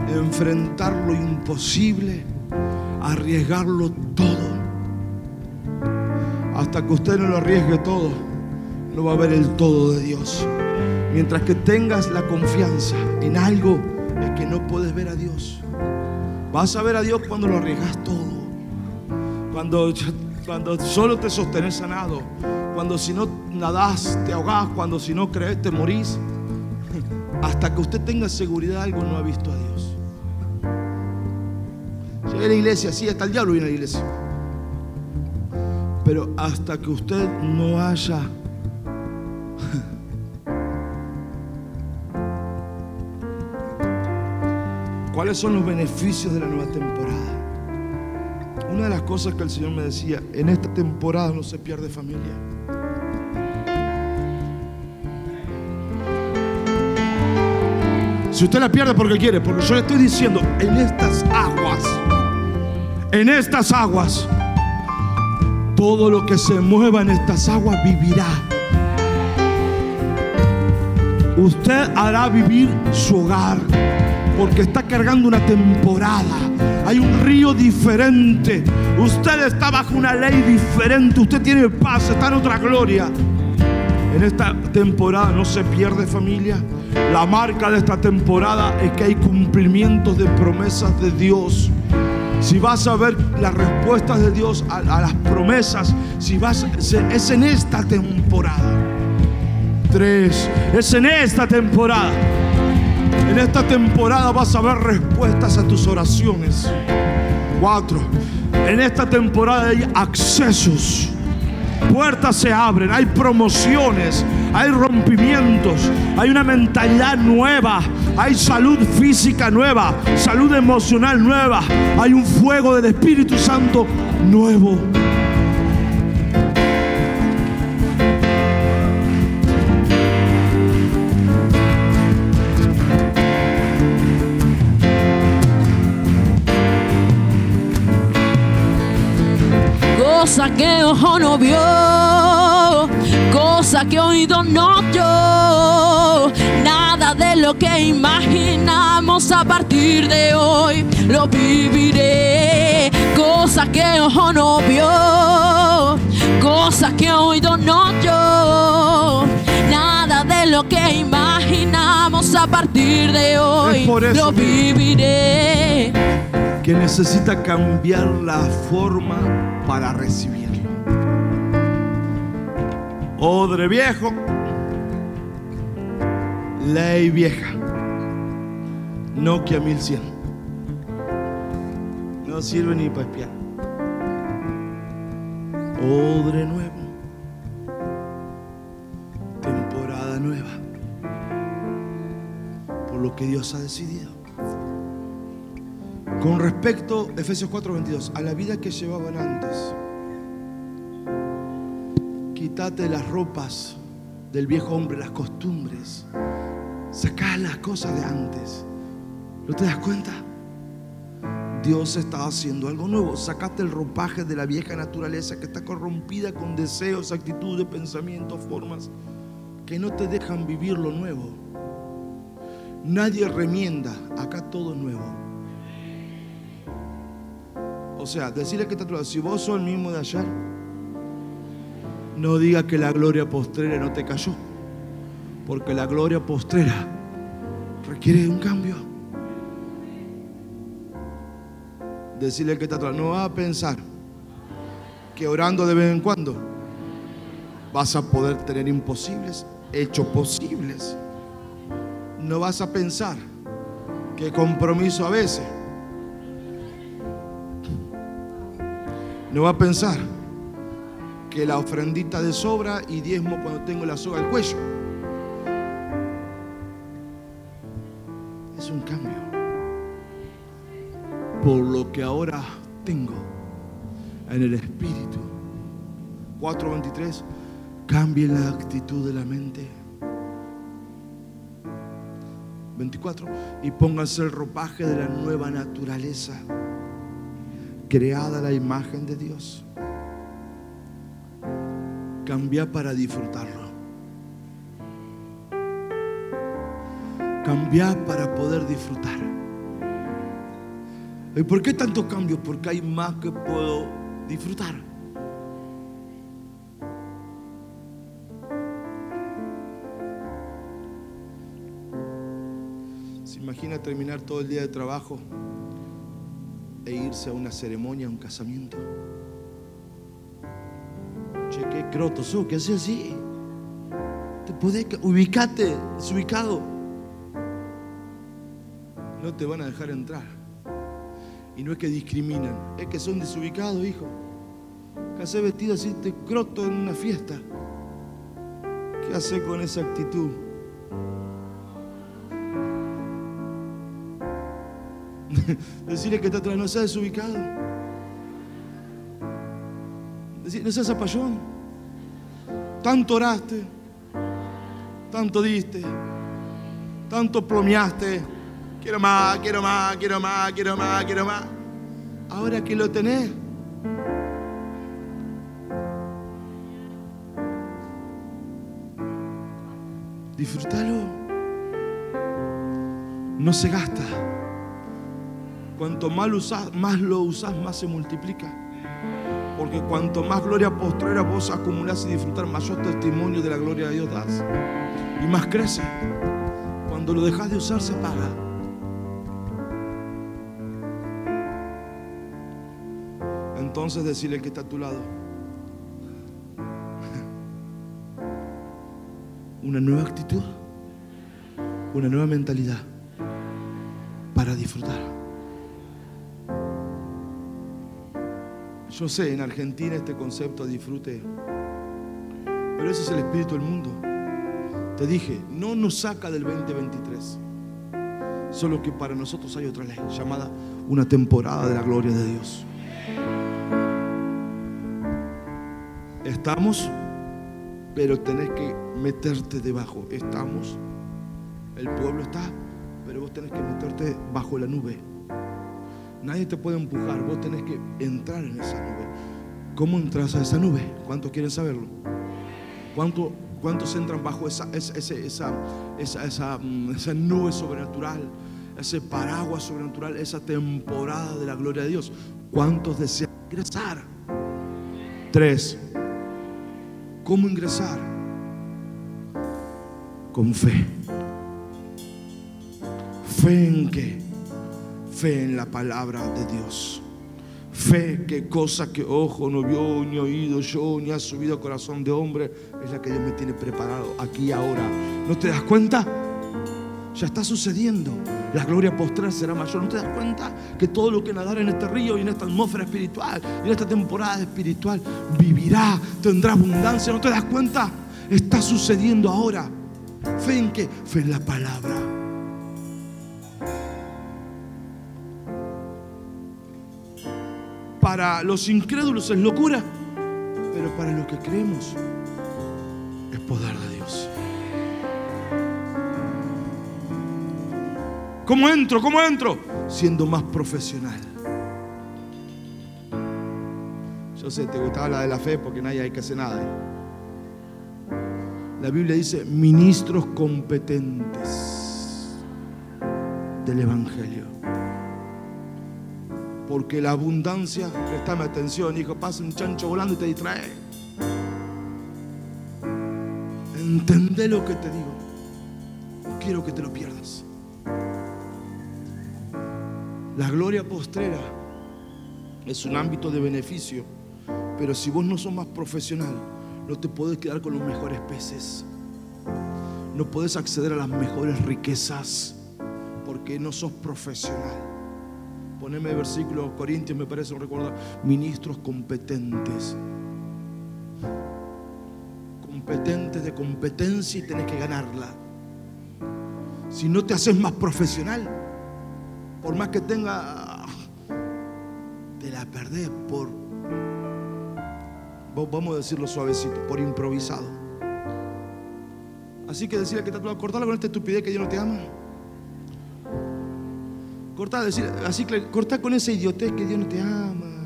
A: enfrentar lo imposible, arriesgarlo todo. Hasta que usted no lo arriesgue todo, no va a ver el todo de Dios. Mientras que tengas la confianza en algo, es que no puedes ver a Dios. Vas a ver a Dios cuando lo arriesgas todo. Cuando, cuando solo te sostenes sanado. Cuando si no nadás, te ahogás. Cuando si no crees, te morís. Hasta que usted tenga seguridad, algo no ha visto a Dios. Llega a la iglesia, sí, hasta el diablo viene a la iglesia. Pero hasta que usted no haya ¿Cuáles son los beneficios de la nueva temporada? Una de las cosas que el Señor me decía, en esta temporada no se pierde familia. Si usted la pierde porque quiere, porque yo le estoy diciendo, en estas aguas, en estas aguas, todo lo que se mueva en estas aguas vivirá. Usted hará vivir su hogar porque está cargando una temporada. Hay un río diferente. Usted está bajo una ley diferente. Usted tiene paz, está en otra gloria. En esta temporada no se pierde familia. La marca de esta temporada es que hay cumplimientos de promesas de Dios. Si vas a ver las respuestas de Dios a, las promesas, si vas, es en esta temporada. Tres, es en esta temporada. En esta temporada vas a ver respuestas a tus oraciones. Cuatro. En esta temporada hay accesos. Puertas se abren, hay promociones, hay rompimientos, hay una mentalidad nueva, hay salud física nueva, salud emocional nueva, hay un fuego del Espíritu Santo nuevo.
B: cosa que ojo no vio, cosa que oído no oyó. Nada de lo que imaginamos a partir de hoy lo viviré. Cosa que ojo no vio, cosa que oído no oyó. Nada de lo que imaginamos a partir de hoy lo viviré
A: que necesita cambiar la forma para recibirlo. Odre viejo, ley vieja, Nokia 1100. No sirve ni para espiar. Odre nuevo, temporada nueva, por lo que Dios ha decidido. Con respecto, Efesios 4:22, a la vida que llevaban antes, quítate las ropas del viejo hombre, las costumbres, sacá las cosas de antes. ¿No te das cuenta? Dios está haciendo algo nuevo. Sacaste el ropaje de la vieja naturaleza que está corrompida con deseos, actitudes, pensamientos, formas que no te dejan vivir lo nuevo. Nadie remienda, acá todo es nuevo. O sea, decirle que está si vos sos el mismo de ayer, no diga que la gloria postrera no te cayó, porque la gloria postrera requiere un cambio. Decirle que está atrás, no va a pensar que orando de vez en cuando vas a poder tener imposibles hechos posibles. No vas a pensar que compromiso a veces No va a pensar que la ofrendita de sobra y diezmo cuando tengo la soga al cuello. Es un cambio. Por lo que ahora tengo en el espíritu. 4.23. Cambie la actitud de la mente. 24. Y pónganse el ropaje de la nueva naturaleza creada la imagen de Dios. Cambia para disfrutarlo. Cambia para poder disfrutar. ¿Y por qué tantos cambios? Porque hay más que puedo disfrutar. ¿Se imagina terminar todo el día de trabajo? e irse a una ceremonia, a un casamiento. Qué croto sos, ¿qué haces así? Te podés, ca- ubicate, desubicado. No te van a dejar entrar. Y no es que discriminan, es que son desubicados, hijo. ¿Qué haces vestido así, te croto en una fiesta? ¿Qué haces con esa actitud? Decirle que está atrás, no seas desubicado. Decir, no seas zapallón. Tanto oraste, tanto diste, tanto plomeaste. Quiero más, quiero más, quiero más, quiero más, quiero más. Ahora que lo tenés, disfrútalo. No se gasta. Cuanto más lo usás, más lo más se multiplica. Porque cuanto más gloria postrera vos acumulás y disfrutar, mayor testimonio de la gloria de Dios das. Y más crece. Cuando lo dejas de usar, se paga. Entonces decirle que está a tu lado. Una nueva actitud, una nueva mentalidad para disfrutar. Yo sé, en Argentina este concepto disfrute, pero ese es el espíritu del mundo. Te dije, no nos saca del 2023, solo que para nosotros hay otra ley llamada una temporada de la gloria de Dios. Estamos, pero tenés que meterte debajo. Estamos, el pueblo está, pero vos tenés que meterte bajo la nube. Nadie te puede empujar, vos tenés que entrar en esa nube. ¿Cómo entras a esa nube? ¿Cuántos quieren saberlo? ¿Cuánto- ¿Cuántos entran bajo esa, esa, esa, mm, esa nube sobrenatural? Ese paraguas sobrenatural, esa temporada de la gloria de Dios. ¿Cuántos desean ingresar? Tres. ¿Cómo ingresar? Con fe. ¿Fe en qué? Fe en la palabra de Dios. Fe que cosa que ojo no vio, ni oído yo, ni ha subido corazón de hombre, es la que Dios me tiene preparado aquí y ahora. ¿No te das cuenta? Ya está sucediendo. La gloria postral será mayor. ¿No te das cuenta que todo lo que nadar en este río y en esta atmósfera espiritual y en esta temporada espiritual vivirá, tendrá abundancia? ¿No te das cuenta? Está sucediendo ahora. ¿Fe en qué? Fe en la palabra. Para los incrédulos es locura, pero para los que creemos es poder de Dios. ¿Cómo entro? ¿Cómo entro? Siendo más profesional. Yo sé, te gustaba la de la fe porque nadie hay que hacer nada. ¿eh? La Biblia dice ministros competentes del Evangelio. Porque la abundancia, prestame atención, hijo, pasa un chancho volando y te distrae. Entendé lo que te digo. No quiero que te lo pierdas. La gloria postrera es un ámbito de beneficio, pero si vos no sos más profesional, no te podés quedar con los mejores peces. No podés acceder a las mejores riquezas porque no sos profesional. Poneme el versículo Corintios, me parece, recuerdo. Ministros competentes. Competentes de competencia y tenés que ganarla. Si no te haces más profesional, por más que tenga, te la perdés por, va- vamos a decirlo suavecito, por improvisado. Así que decirle que está todo, cortala con esta estupidez que Dios no te ama. Cortá, decir, así cortá con esa idiotez que Dios no te ama.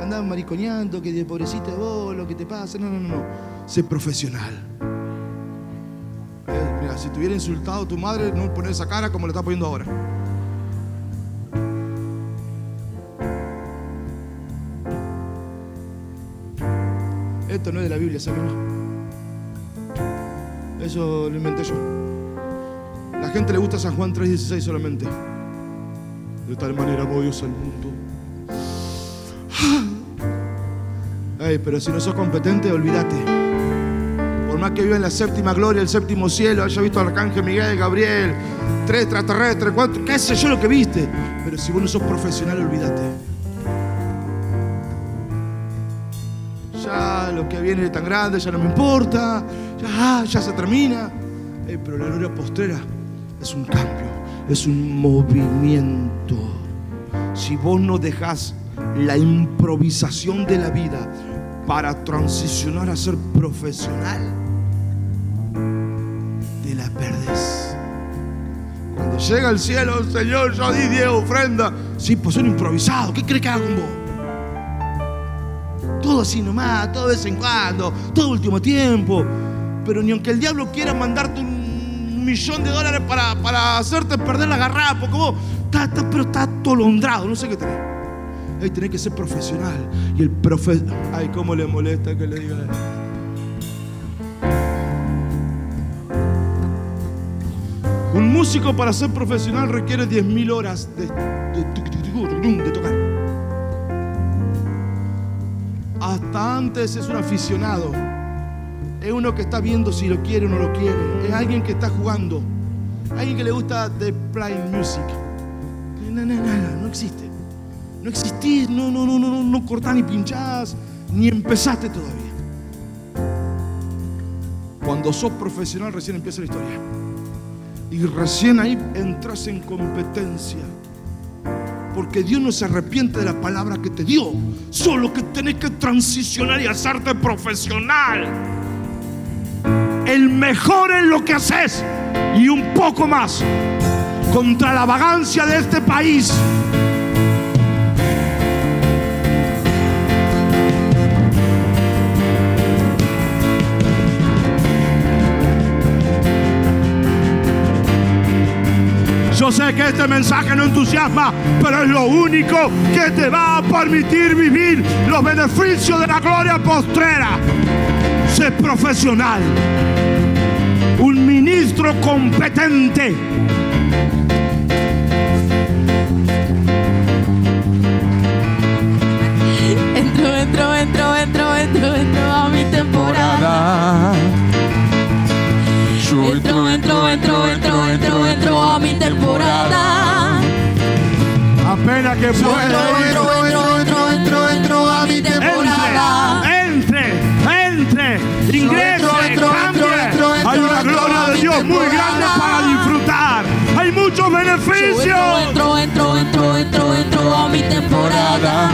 A: Andás mariconeando, que de pobrecita vos, lo que te pasa. No, no, no, no. Sé profesional. Eh, mira, si te hubiera insultado tu madre, no poner esa cara como le está poniendo ahora. Esto no es de la Biblia, ¿sabes? Eso lo inventé yo. La gente le gusta San Juan 3.16 solamente. De tal manera amó Dios al mundo. Ey, pero si no sos competente, olvídate. Por más que viva en la séptima gloria, el séptimo cielo, haya visto al arcángel Miguel, Gabriel, tres extraterrestres, cuatro, qué sé yo lo que viste. Pero si vos no sos profesional, olvídate. Ya lo que viene es tan grande, ya no me importa, ya, ya se termina. Ey, pero la gloria postrera es un cambio, es un movimiento. Si vos no dejás la improvisación de la vida para transicionar a ser profesional, te la perdés. Cuando llega al cielo, Señor, yo di 10 ofrendas. Sí, pues son improvisados. ¿Qué crees que haga con vos? Todo así nomás, todo de vez en cuando, todo último tiempo. Pero ni aunque el diablo quiera mandarte un millón de dólares para, para hacerte perder la garrafa, porque está, está- pero está atolondrado, no sé qué tenés. Ahí tenés que ser profesional. Y el profe... Ay, cómo le molesta que le diga. Un músico para ser profesional requiere 10.000 horas de, de- de tocar. Hasta antes es un aficionado. Es uno que está viendo si lo quiere o no lo quiere. Es alguien que está jugando. Alguien que le gusta the playing music. No, no, no, no, existe. No existís, no, no, no, no, no, no cortás ni pinchás, ni empezaste todavía. Cuando sos profesional recién empieza la historia. Y recién ahí entras en competencia. Porque Dios no se arrepiente de la palabra que te dio. Solo que tenés que transicionar y hacerte profesional. El mejor en lo que haces. Y un poco más. Contra la vagancia de este país. Yo sé que este mensaje no entusiasma, pero es lo único que te va a permitir vivir los beneficios de la gloria postrera. Sé profesional, un ministro competente.
B: Entro, entro, entro, entro, entro, entro a mi temporada. Entro, entro, entro, entro, entro, entro a mi temporada.
A: Apenas que
B: Entro,
A: ingrese, cambie. Hay una gloria de Dios muy grande para disfrutar. Hay muchos beneficios.
B: Entro, entro, entro, entro, entro a mi temporada.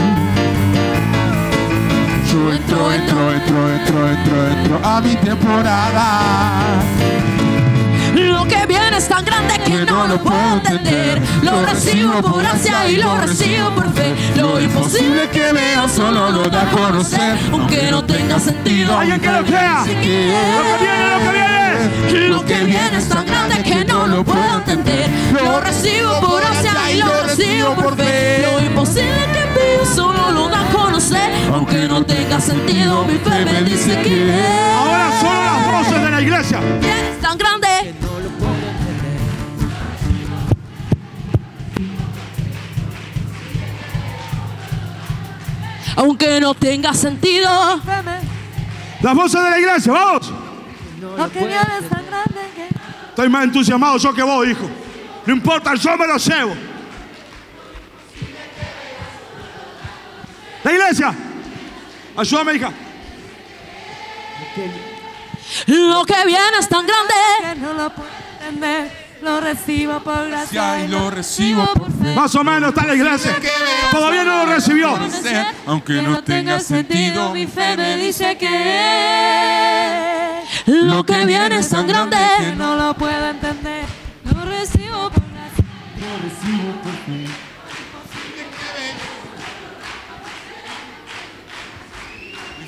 C: Yo entro, entro, entro, entro, entro, entro a mi temporada.
B: Lo que es tan grande que no lo puedo entender. Lo recibo por gracia y lo recibo por fe. Lo imposible que veo solo lo da a conocer. Aunque no tenga sentido.
A: Alguien que lo crea. Lo que viene, lo que viene.
B: Lo que viene es tan grande que no lo puedo entender. Lo recibo por gracia y lo recibo por fe. Lo imposible que veo solo lo da a conocer. Aunque no tenga sentido, mi fe me dice que
A: Ahora solo las voces de la iglesia.
B: es tan grande. Aunque no tenga sentido,
A: Las voces de la iglesia, vamos.
B: lo que viene es tan grande que
A: Estoy más entusiasmado yo que vos, hijo. No importa, yo me lo llevo. La iglesia. Ayúdame, hija.
B: lo que viene es tan grande.
D: que no lo puedo entender. Lo recibo por gracia
C: y lo recibo por fe.
A: Más o menos está la iglesia. Todavía no lo recibió.
C: Aunque no tenga sentido,
D: mi fe me dice que
B: Lo que viene es tan grande.
D: que no lo puedo entender. Lo recibo por gracia.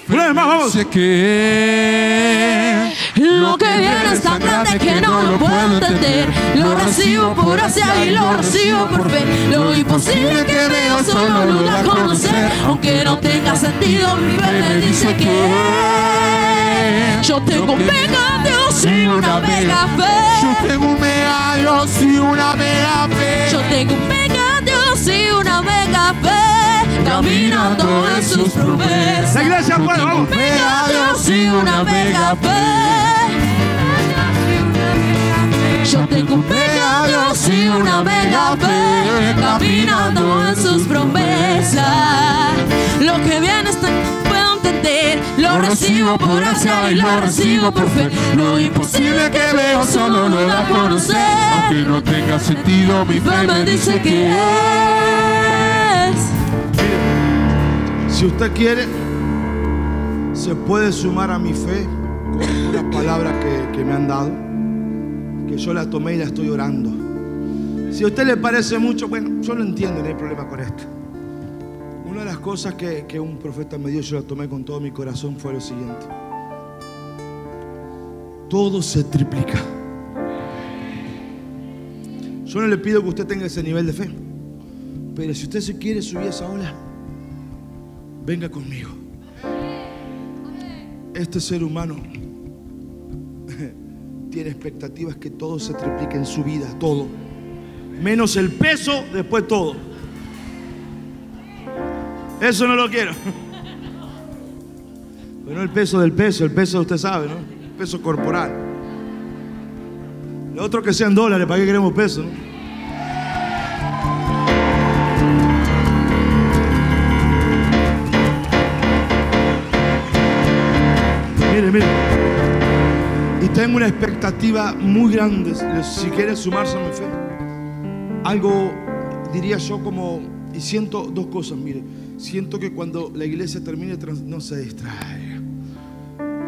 A: Una vez más, vamos.
C: Que
B: Lo que viene es tan grande que no lo puedo entender. Lo recibo por gracia y lo recibo por fe. Lo imposible que veo solo lo da a conocer. Aunque no tenga sentido, mi fe me dice que yo tengo mega Dios y una mega
C: Yo
B: fe.
C: tengo un mega Dios y una mega fe.
B: Yo tengo un mega Dios y una mega fe. caminando en sus promesas.
A: La iglesia puede, vamos.
B: Mega Dios y una mega fe. Yo tengo un mega Dios y una mega fe, caminando en sus promesas. Lo que viene está, puedo entender, lo recibo por gracia y lo recibo por fe. Lo imposible que veo solo lo da a conocer.
C: Aunque no tenga sentido, mi fe
B: me dice que es.
A: Si usted quiere, se puede sumar a mi fe con una palabra que, que me han dado, que yo la tomé y la estoy orando. Si a usted le parece mucho, bueno, yo lo entiendo, no hay problema con esto. Una de las cosas que, que un profeta me dio, yo la tomé con todo mi corazón, fue lo siguiente. Todo se triplica. Yo no le pido que usted tenga ese nivel de fe, pero si usted se quiere subir a esa ola, venga conmigo. Este ser humano tiene expectativas que todo se triplique en su vida, todo. Menos el peso, después todo. Eso no lo quiero. Pero no el peso del peso, el peso usted sabe, ¿no? El peso corporal. Lo otro que sean dólares, ¿para qué queremos peso? Mire, mire. Tengo una expectativa muy grande. Si quiere sumarse a mi fe. Algo, diría yo, como. Y siento dos cosas, mire. Siento que cuando la iglesia termine, no se distraiga.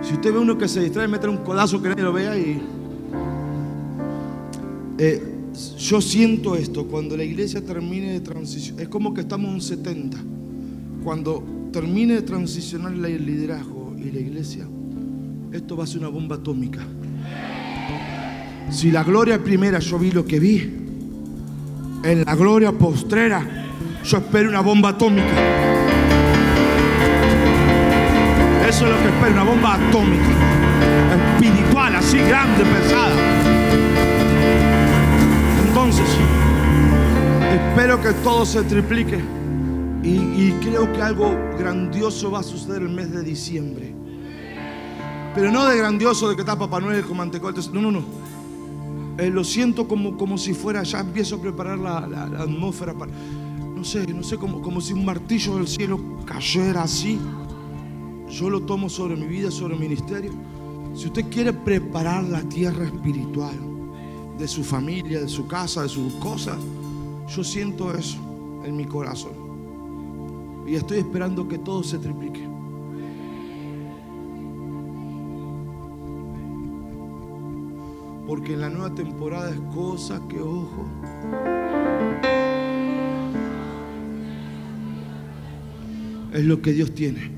A: Si usted ve uno que se distrae, mete un codazo que nadie lo vea y. Eh, yo siento esto, cuando la iglesia termine de transición, es como que estamos en un 70. Cuando termine de transicionar el liderazgo y la iglesia, esto va a ser una bomba atómica. Si la gloria primera yo vi lo que vi, en la gloria postrera yo espero una bomba atómica. Eso es lo que espero, una bomba atómica, espiritual, así grande, pesada. Entonces, espero que todo se triplique y, y creo que algo grandioso va a suceder el mes de diciembre. Pero no de grandioso de que está Papá Noel con mantecol. No, no, no. Eh, lo siento como, como si fuera, ya empiezo a preparar la atmósfera para, no sé, no sé, como, como si un martillo del cielo cayera así. Yo lo tomo sobre mi vida, sobre mi ministerio. Si usted quiere preparar la tierra espiritual de su familia, de su casa, de sus cosas, yo siento eso en mi corazón. Y estoy esperando que todo se triplique. Porque en la nueva temporada es cosa que ojo. Es lo que Dios tiene.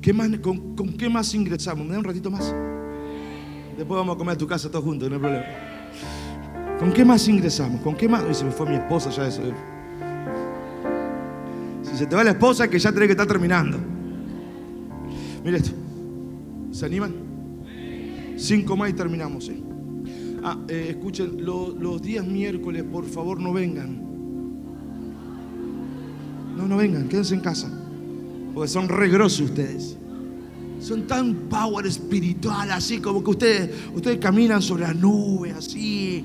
A: ¿Qué más, con, qué más ingresamos? ¿Me da un ratito más? Después vamos a comer a tu casa todos juntos, no hay problema. ¿Con qué más ingresamos? ¿Con qué más? Uy, se me fue mi esposa ya eso. Si se te va la esposa, que ya tenés que estar terminando. Mira esto. ¿Se animan? Cinco más y terminamos, ¿sí? Ah, eh, escuchen, lo- los días miércoles, por favor, no vengan. No, no vengan, quédense en casa. Porque son regrosos ustedes. Son tan power espiritual, así como que ustedes, ustedes caminan sobre la nube, así.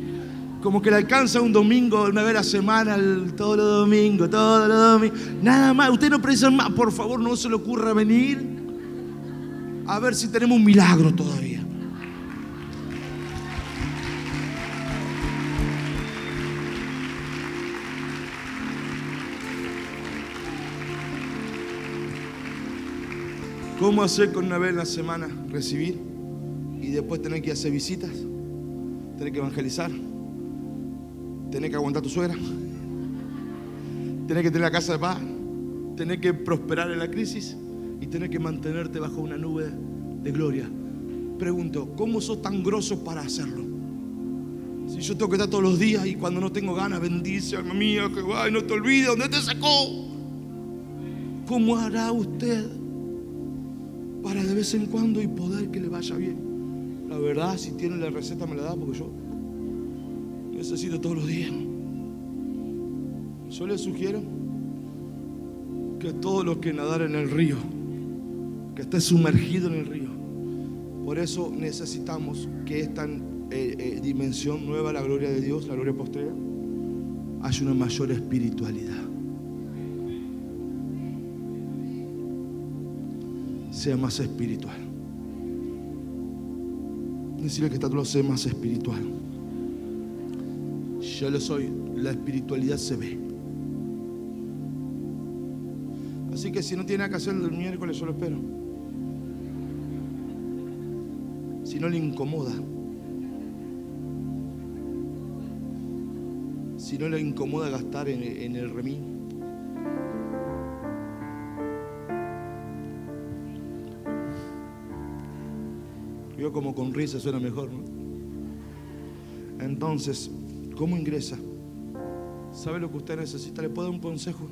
A: Como que le alcanza un domingo, una vez a la semana, el- todos los domingos, todos los domingos. Nada más, ustedes no precisan más. Por favor, no se le ocurra venir a ver si tenemos un milagro todavía. ¿Cómo hacer con una vez en la semana recibir y después tener que hacer visitas? Tener que evangelizar. Tener que aguantar a tu suegra. Tener que tener la casa de paz. Tener que prosperar en la crisis y tener que mantenerte bajo una nube de gloria. Pregunto, ¿cómo sos tan grosso para hacerlo? Si yo tengo que estar todos los días y cuando no tengo ganas, bendice, alma mía, que va y no te olvides dónde te sacó. ¿Cómo hará usted para de vez en cuando y poder que le vaya bien? La verdad, si tiene la receta me la da porque yo necesito todos los días. Yo les sugiero que todo lo que nadar en el río, que esté sumergido en el río. Por eso necesitamos que esta eh, eh, dimensión nueva, la gloria de Dios, la gloria postrera, haya una mayor espiritualidad. Sea más espiritual. Decirle que está todo sea más espiritual. Yo lo soy, la espiritualidad se ve. Así que si no tiene nada que hacer el miércoles, yo lo espero. Si no le incomoda. Si no le incomoda gastar en, en el remín. Yo como con risa suena mejor, ¿no? Entonces, ¿cómo ingresa? ¿Sabe lo que usted necesita? ¿Le puedo dar un consejo?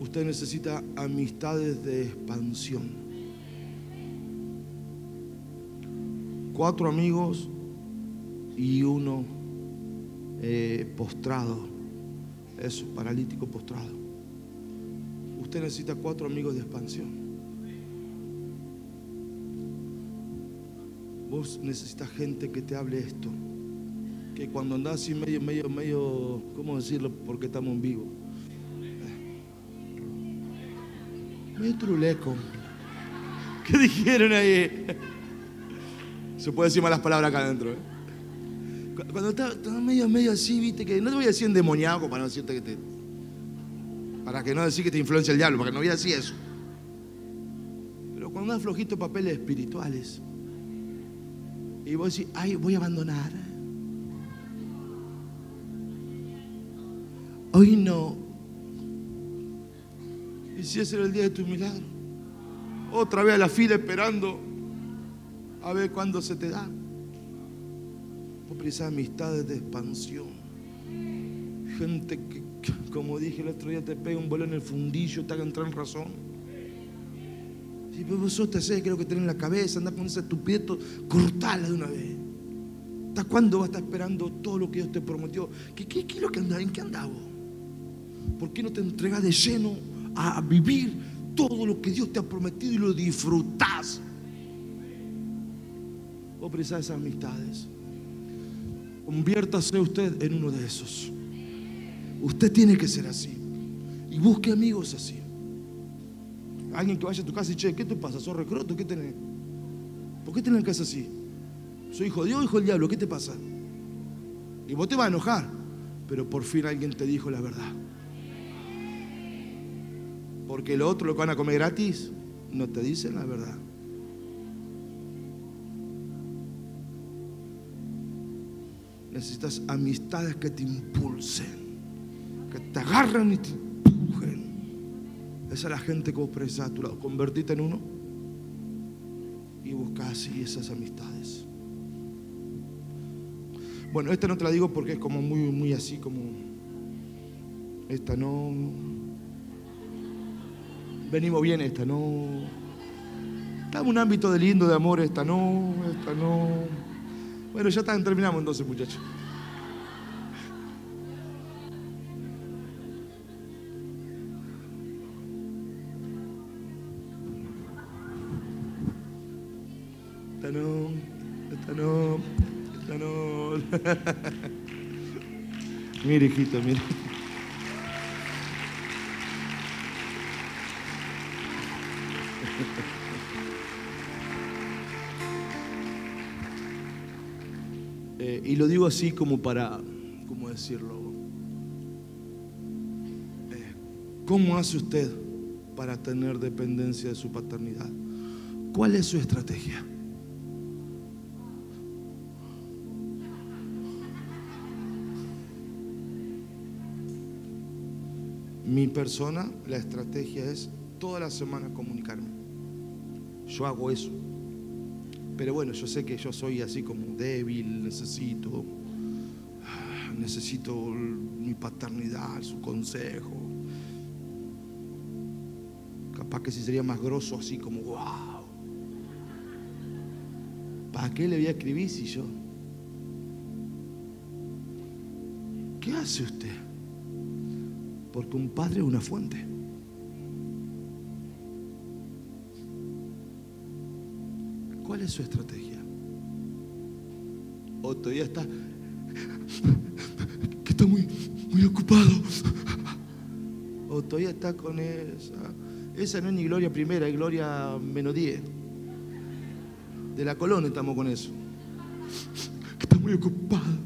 A: Usted necesita amistades de expansión. Cuatro amigos y uno eh, postrado. Eso, paralítico postrado. Usted necesita cuatro amigos de expansión. Vos necesitas gente que te hable esto. Que cuando andás así medio, medio, medio, ¿cómo decirlo? Porque estamos en vivo. Medio truleco. ¿Qué dijeron ahí? Se puede decir malas palabras acá adentro. ¿eh? Cuando estás medio, medio así, viste, que no te voy a decir endemoniado para no decirte que te. Para que no decir que te influencia el diablo, para que no voy a decir eso. Pero cuando andas flojito papeles espirituales, y vos decís, ay, voy a abandonar. Hoy no. ¿Y si ese era el día de tu milagro? Otra vez a la fila esperando a ver cuándo se te da. Por esas amistades de expansión. Gente que, como dije el otro día, te pega un bolón en el fundillo, te haga entrar en razón. Si vos sos te sé, creo que tenés en la cabeza, anda con ese estupidez, cortala de una vez. ¿Hasta cuándo vas a estar esperando todo lo que Dios te prometió? ¿Qué, qué, qué es lo que andaba? ¿En qué andaba? ¿Por qué no te entregas de lleno a vivir todo lo que Dios te ha prometido y lo disfrutás? Vos precisás esas amistades. Conviértase usted en uno de esos. Usted tiene que ser así. Y busque amigos así. Alguien que vaya a tu casa y che, ¿qué te pasa? ¿Sos recroto? ¿Qué tenés? ¿Por qué tenés en casa así? ¿Soy hijo de Dios o hijo del diablo? ¿Qué te pasa? Y vos te vas a enojar, pero por fin alguien te dijo la verdad. Porque lo otro, lo que van a comer gratis, no te dicen la verdad. Necesitas amistades que te impulsen, que te agarran y te. Esa es la gente que vos precisás a tu. Convertite en uno y busca así esas amistades. Bueno, esta no te la digo porque es como muy, muy así, como. Esta no. Venimos bien, esta no. Está en un ámbito de lindo, de amor, esta no, esta no. Bueno, ya está, terminamos entonces, muchachos. Eh, y lo digo así como para, ¿cómo decirlo? Eh, ¿Cómo hace usted para tener dependencia de su paternidad? ¿Cuál es su estrategia? Mi persona, la estrategia es toda la semana comunicarme. Yo hago eso. Pero bueno, yo sé que yo soy así como débil, necesito, necesito mi paternidad, su consejo. Capaz que si sería más grosso así como, wow. ¿Para qué le voy a escribir si yo? ¿Qué hace usted? Porque un padre es una fuente. ¿Cuál es su estrategia? O todavía está que está muy, muy ocupado. O todavía está con esa. Esa no es ni gloria primera, es gloria menos 10. De la Colón estamos con eso. Que está muy ocupado.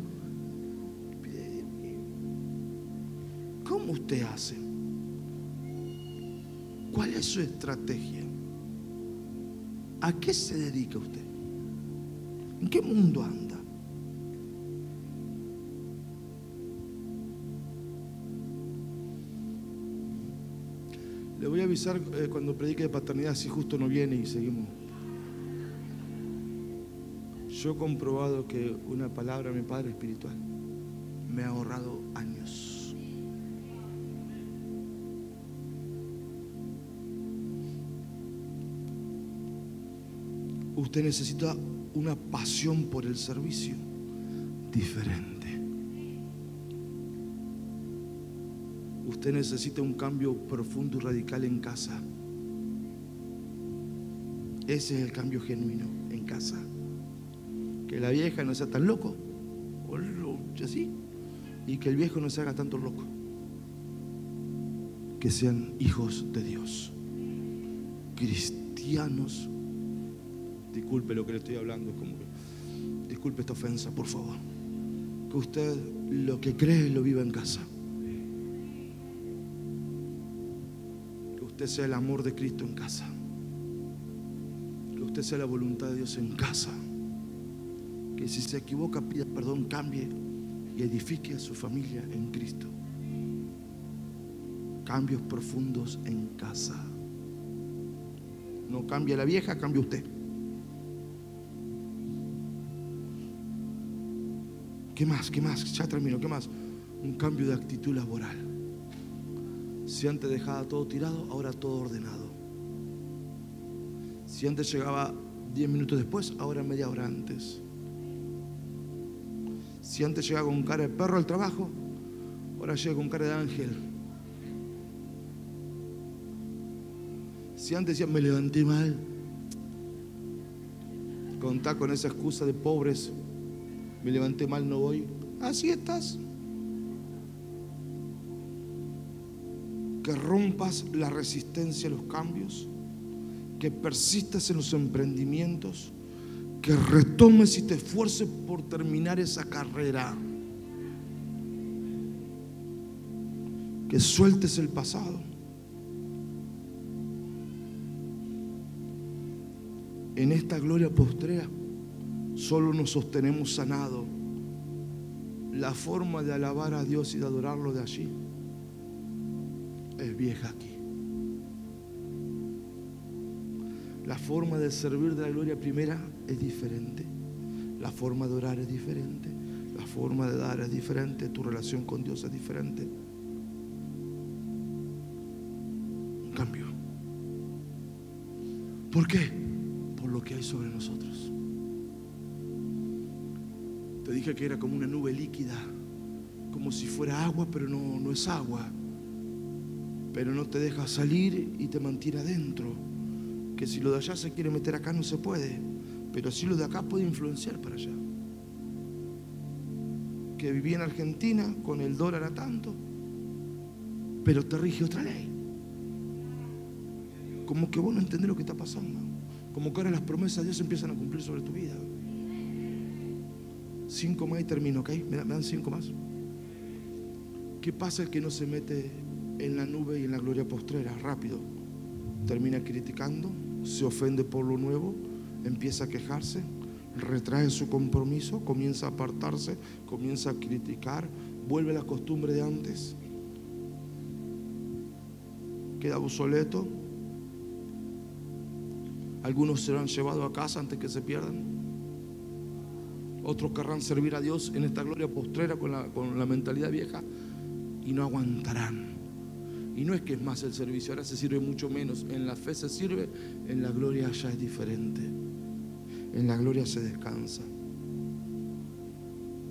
A: Su estrategia? ¿A qué se dedica usted? ¿En qué mundo anda? Le voy a avisar eh, cuando predique de paternidad si justo no viene y seguimos. Yo he comprobado que una palabra a mi padre espiritual me ha ahorrado años. Usted necesita una pasión por el servicio diferente. Usted necesita un cambio profundo y radical en casa. Ese es el cambio genuino en casa. Que la vieja no sea tan loco, así, y que el viejo no se haga tanto loco. Que sean hijos de Dios, cristianos. Disculpe lo que le estoy hablando, es como que, disculpe esta ofensa, por favor. Que usted lo que cree lo viva en casa. Que usted sea el amor de Cristo en casa. Que usted sea la voluntad de Dios en casa. Que si se equivoca pida perdón, cambie y edifique a su familia en Cristo. Cambios profundos en casa. No cambia la vieja, cambia usted. ¿Qué más? ¿Qué más? Ya termino. ¿Qué más? Un cambio de actitud laboral. Si antes dejaba todo tirado, ahora todo ordenado. Si antes llegaba 10 minutos después, ahora media hora antes. Si antes llegaba con cara de perro al trabajo, ahora llega con cara de ángel. Si antes decía, me levanté mal, contá con esa excusa de pobres, me levanté mal, no voy. Así estás. Que rompas la resistencia a los cambios, que persistas en los emprendimientos, que retomes y te esfuerces por terminar esa carrera. Que sueltes el pasado. En esta gloria postrera solo nos sostenemos sanado. La forma de alabar a Dios y de adorarlo de allí es vieja aquí. La forma de servir de la gloria primera es diferente. La forma de orar es diferente. La forma de dar es diferente. Tu relación con Dios es diferente. Un cambio. ¿Por qué? Por lo que hay sobre nosotros. Te dije que era como una nube líquida, como si fuera agua, pero no, no es agua. Pero no te deja salir y te mantiene adentro. Que si lo de allá se quiere meter acá no se puede, pero si lo de acá puede influenciar para allá. Que viví en Argentina con el dólar a tanto, pero te rige otra ley. Como que vos no entendés lo que está pasando. Como que ahora las promesas de Dios empiezan a cumplir sobre tu vida. Cinco más y termino, ¿ok? ¿Me dan, cinco más? ¿Qué pasa el que no se mete en la nube y en la gloria postrera? Rápido. Termina criticando, se ofende por lo nuevo, empieza a quejarse, retrae su compromiso, comienza a apartarse, comienza a criticar, vuelve a la costumbre de antes, queda obsoleto. Algunos serán llevados a casa antes que se pierdan. Otros querrán servir a Dios en esta gloria postrera con la, con la mentalidad vieja y no aguantarán. Y no es que es más el servicio, ahora se sirve mucho menos. En la fe se sirve, en la gloria ya es diferente. En la gloria se descansa.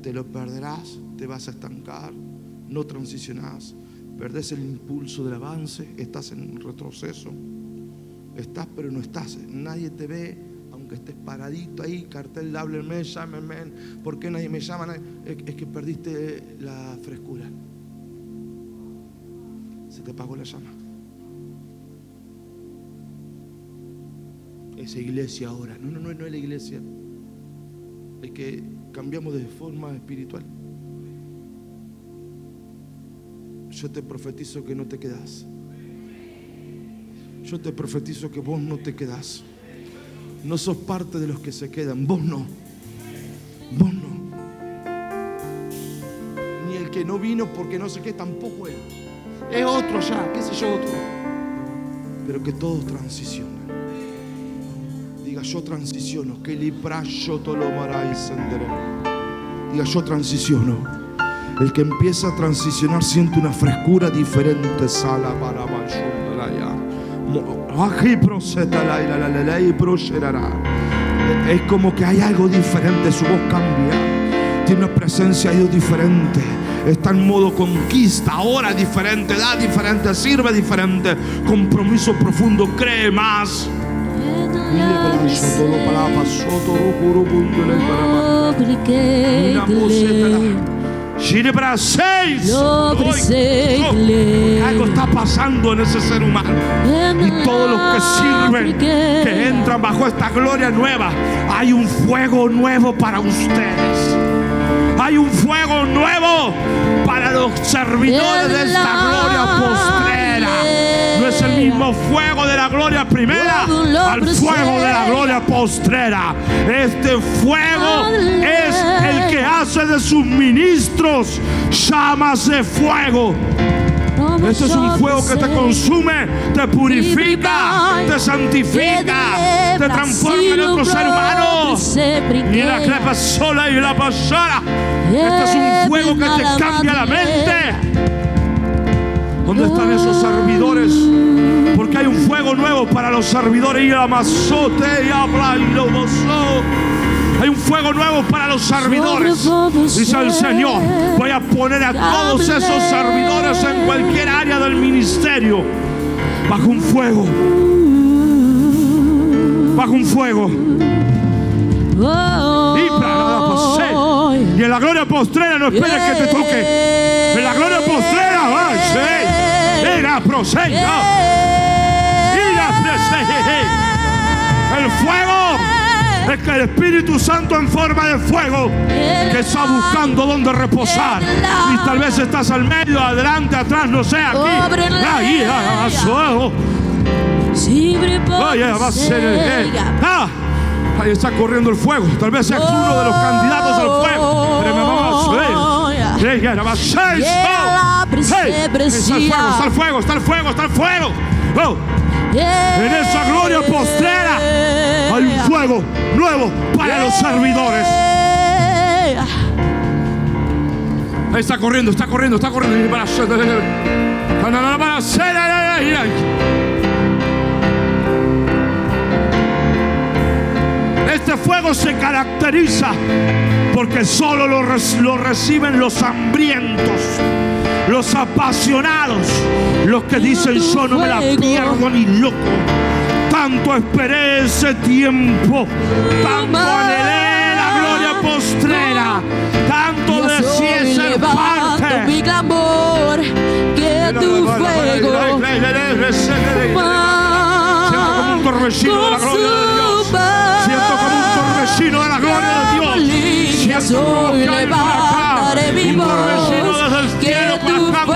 A: Te lo perderás, te vas a estancar, no transicionás. Perdés el impulso del avance, estás en retroceso. Estás pero no estás. Nadie te ve, aunque estés paradito ahí, cartel, háblenme, llámenme. ¿Por qué nadie me llama? Es que perdiste la frescura. Se te apagó la llama. Esa iglesia ahora. No, no, no, no es la iglesia. Es que cambiamos de forma espiritual. Yo te profetizo que no te quedas. Yo te profetizo que vos no te quedás. No sos parte de los que se quedan. Vos no. Vos no. Ni el que no vino porque no sé qué, tampoco él. Es otro ya, qué sé yo, otro. Pero que todos transicionan. Diga, yo transiciono. Que libra yo. Diga, yo transiciono. El que empieza a transicionar siente una frescura diferente. Sala para mayondaraya. Es como que hay algo diferente, su voz cambia. Tiene una presencia de Dios diferente. Está en modo conquista, ahora diferente, da diferente, sirve diferente. Compromiso profundo, cree más. Ginebra 6.
B: Lobre segle.
A: Algo está pasando en ese ser humano. Y todos los que sirven, que entran bajo esta gloria nueva, hay un fuego nuevo para ustedes. Hay un fuego nuevo para los servidores de esta gloria postrera. Es el mismo fuego de la gloria primera al fuego de la gloria postrera. Este fuego es el que hace de sus ministros llamas de fuego. Ese es un fuego que te consume, te purifica, te santifica, te transforma en otro ser humano. Y la clepa sola y la pasara. Este es un fuego que te cambia la mente. ¿Dónde están esos servidores? Porque hay un fuego nuevo para los servidores. Y la mazote y habla y lo gozó. Hay un fuego nuevo para los servidores. Dice el Señor, voy a poner a todos esos servidores en cualquier área del ministerio bajo un fuego. Bajo un fuego. Y en la gloria postrera no esperes que te toque. En la gloria postrera va, sí. Ira proseica. El fuego es que el Espíritu Santo en forma de fuego que está buscando dónde reposar. Y tal vez estás al medio, adelante, atrás, no sé, aquí. Ahí, ah, suelo. Oye, va a ser el ah, Ahí está corriendo el fuego. Tal vez seas uno de los candidatos al fuego. Pero me vamos a Está el fuego, está el fuego, está el fuego, está el fuego. Oh, en esa gloria postrera hay un fuego nuevo para los servidores. Ahí está corriendo, está corriendo, está corriendo. Este fuego se caracteriza porque solo lo, lo reciben los hambrientos, los apasionados, los que dicen yo no me la pierdo ni loco. Tanto esperé ese tiempo, tanto anhelé la gloria postrera, tanto deseé ser parte.
B: mi clamor, que tu fuego
A: como un torbellino de la gloria de Dios. Siento como un torbellino de la gloria de Dios. Siento como que hay un torbellino desde el cielo para acá.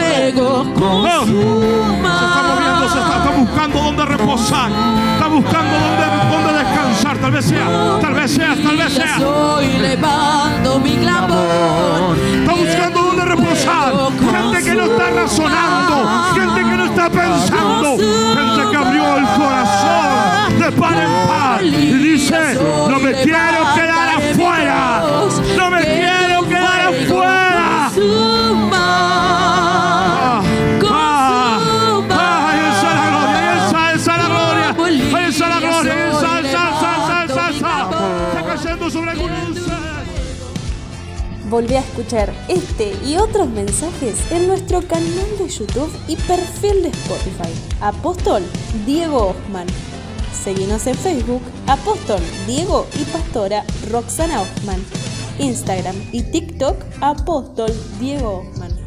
A: Oh, se está moviendo, se está, está buscando dónde reposar, está buscando dónde, dónde descansar. Tal vez sea, tal vez sea, tal vez sea.
B: Soy levando mi clamor.
A: Está buscando dónde reposar. Gente que no está razonando. Gente que no está pensando. Gente que abrió el corazón en. Y dice, no me quiero quedar afuera. No me quiero quedar afuera. Ah, ah, ah, ahí está la gloria, ahí está, ahí está la gloria. Ahí está la gloria, ahí está, está, está, está, está, está. Está cayendo sobre algunos.
E: Volví a escuchar este y otros mensajes en nuestro canal de YouTube y perfil de Spotify. Apóstol Diego Osman. Seguinos en Facebook, Apóstol Diego y Pastora Roxana Osman. Instagram y TikTok, Apóstol Diego Osman.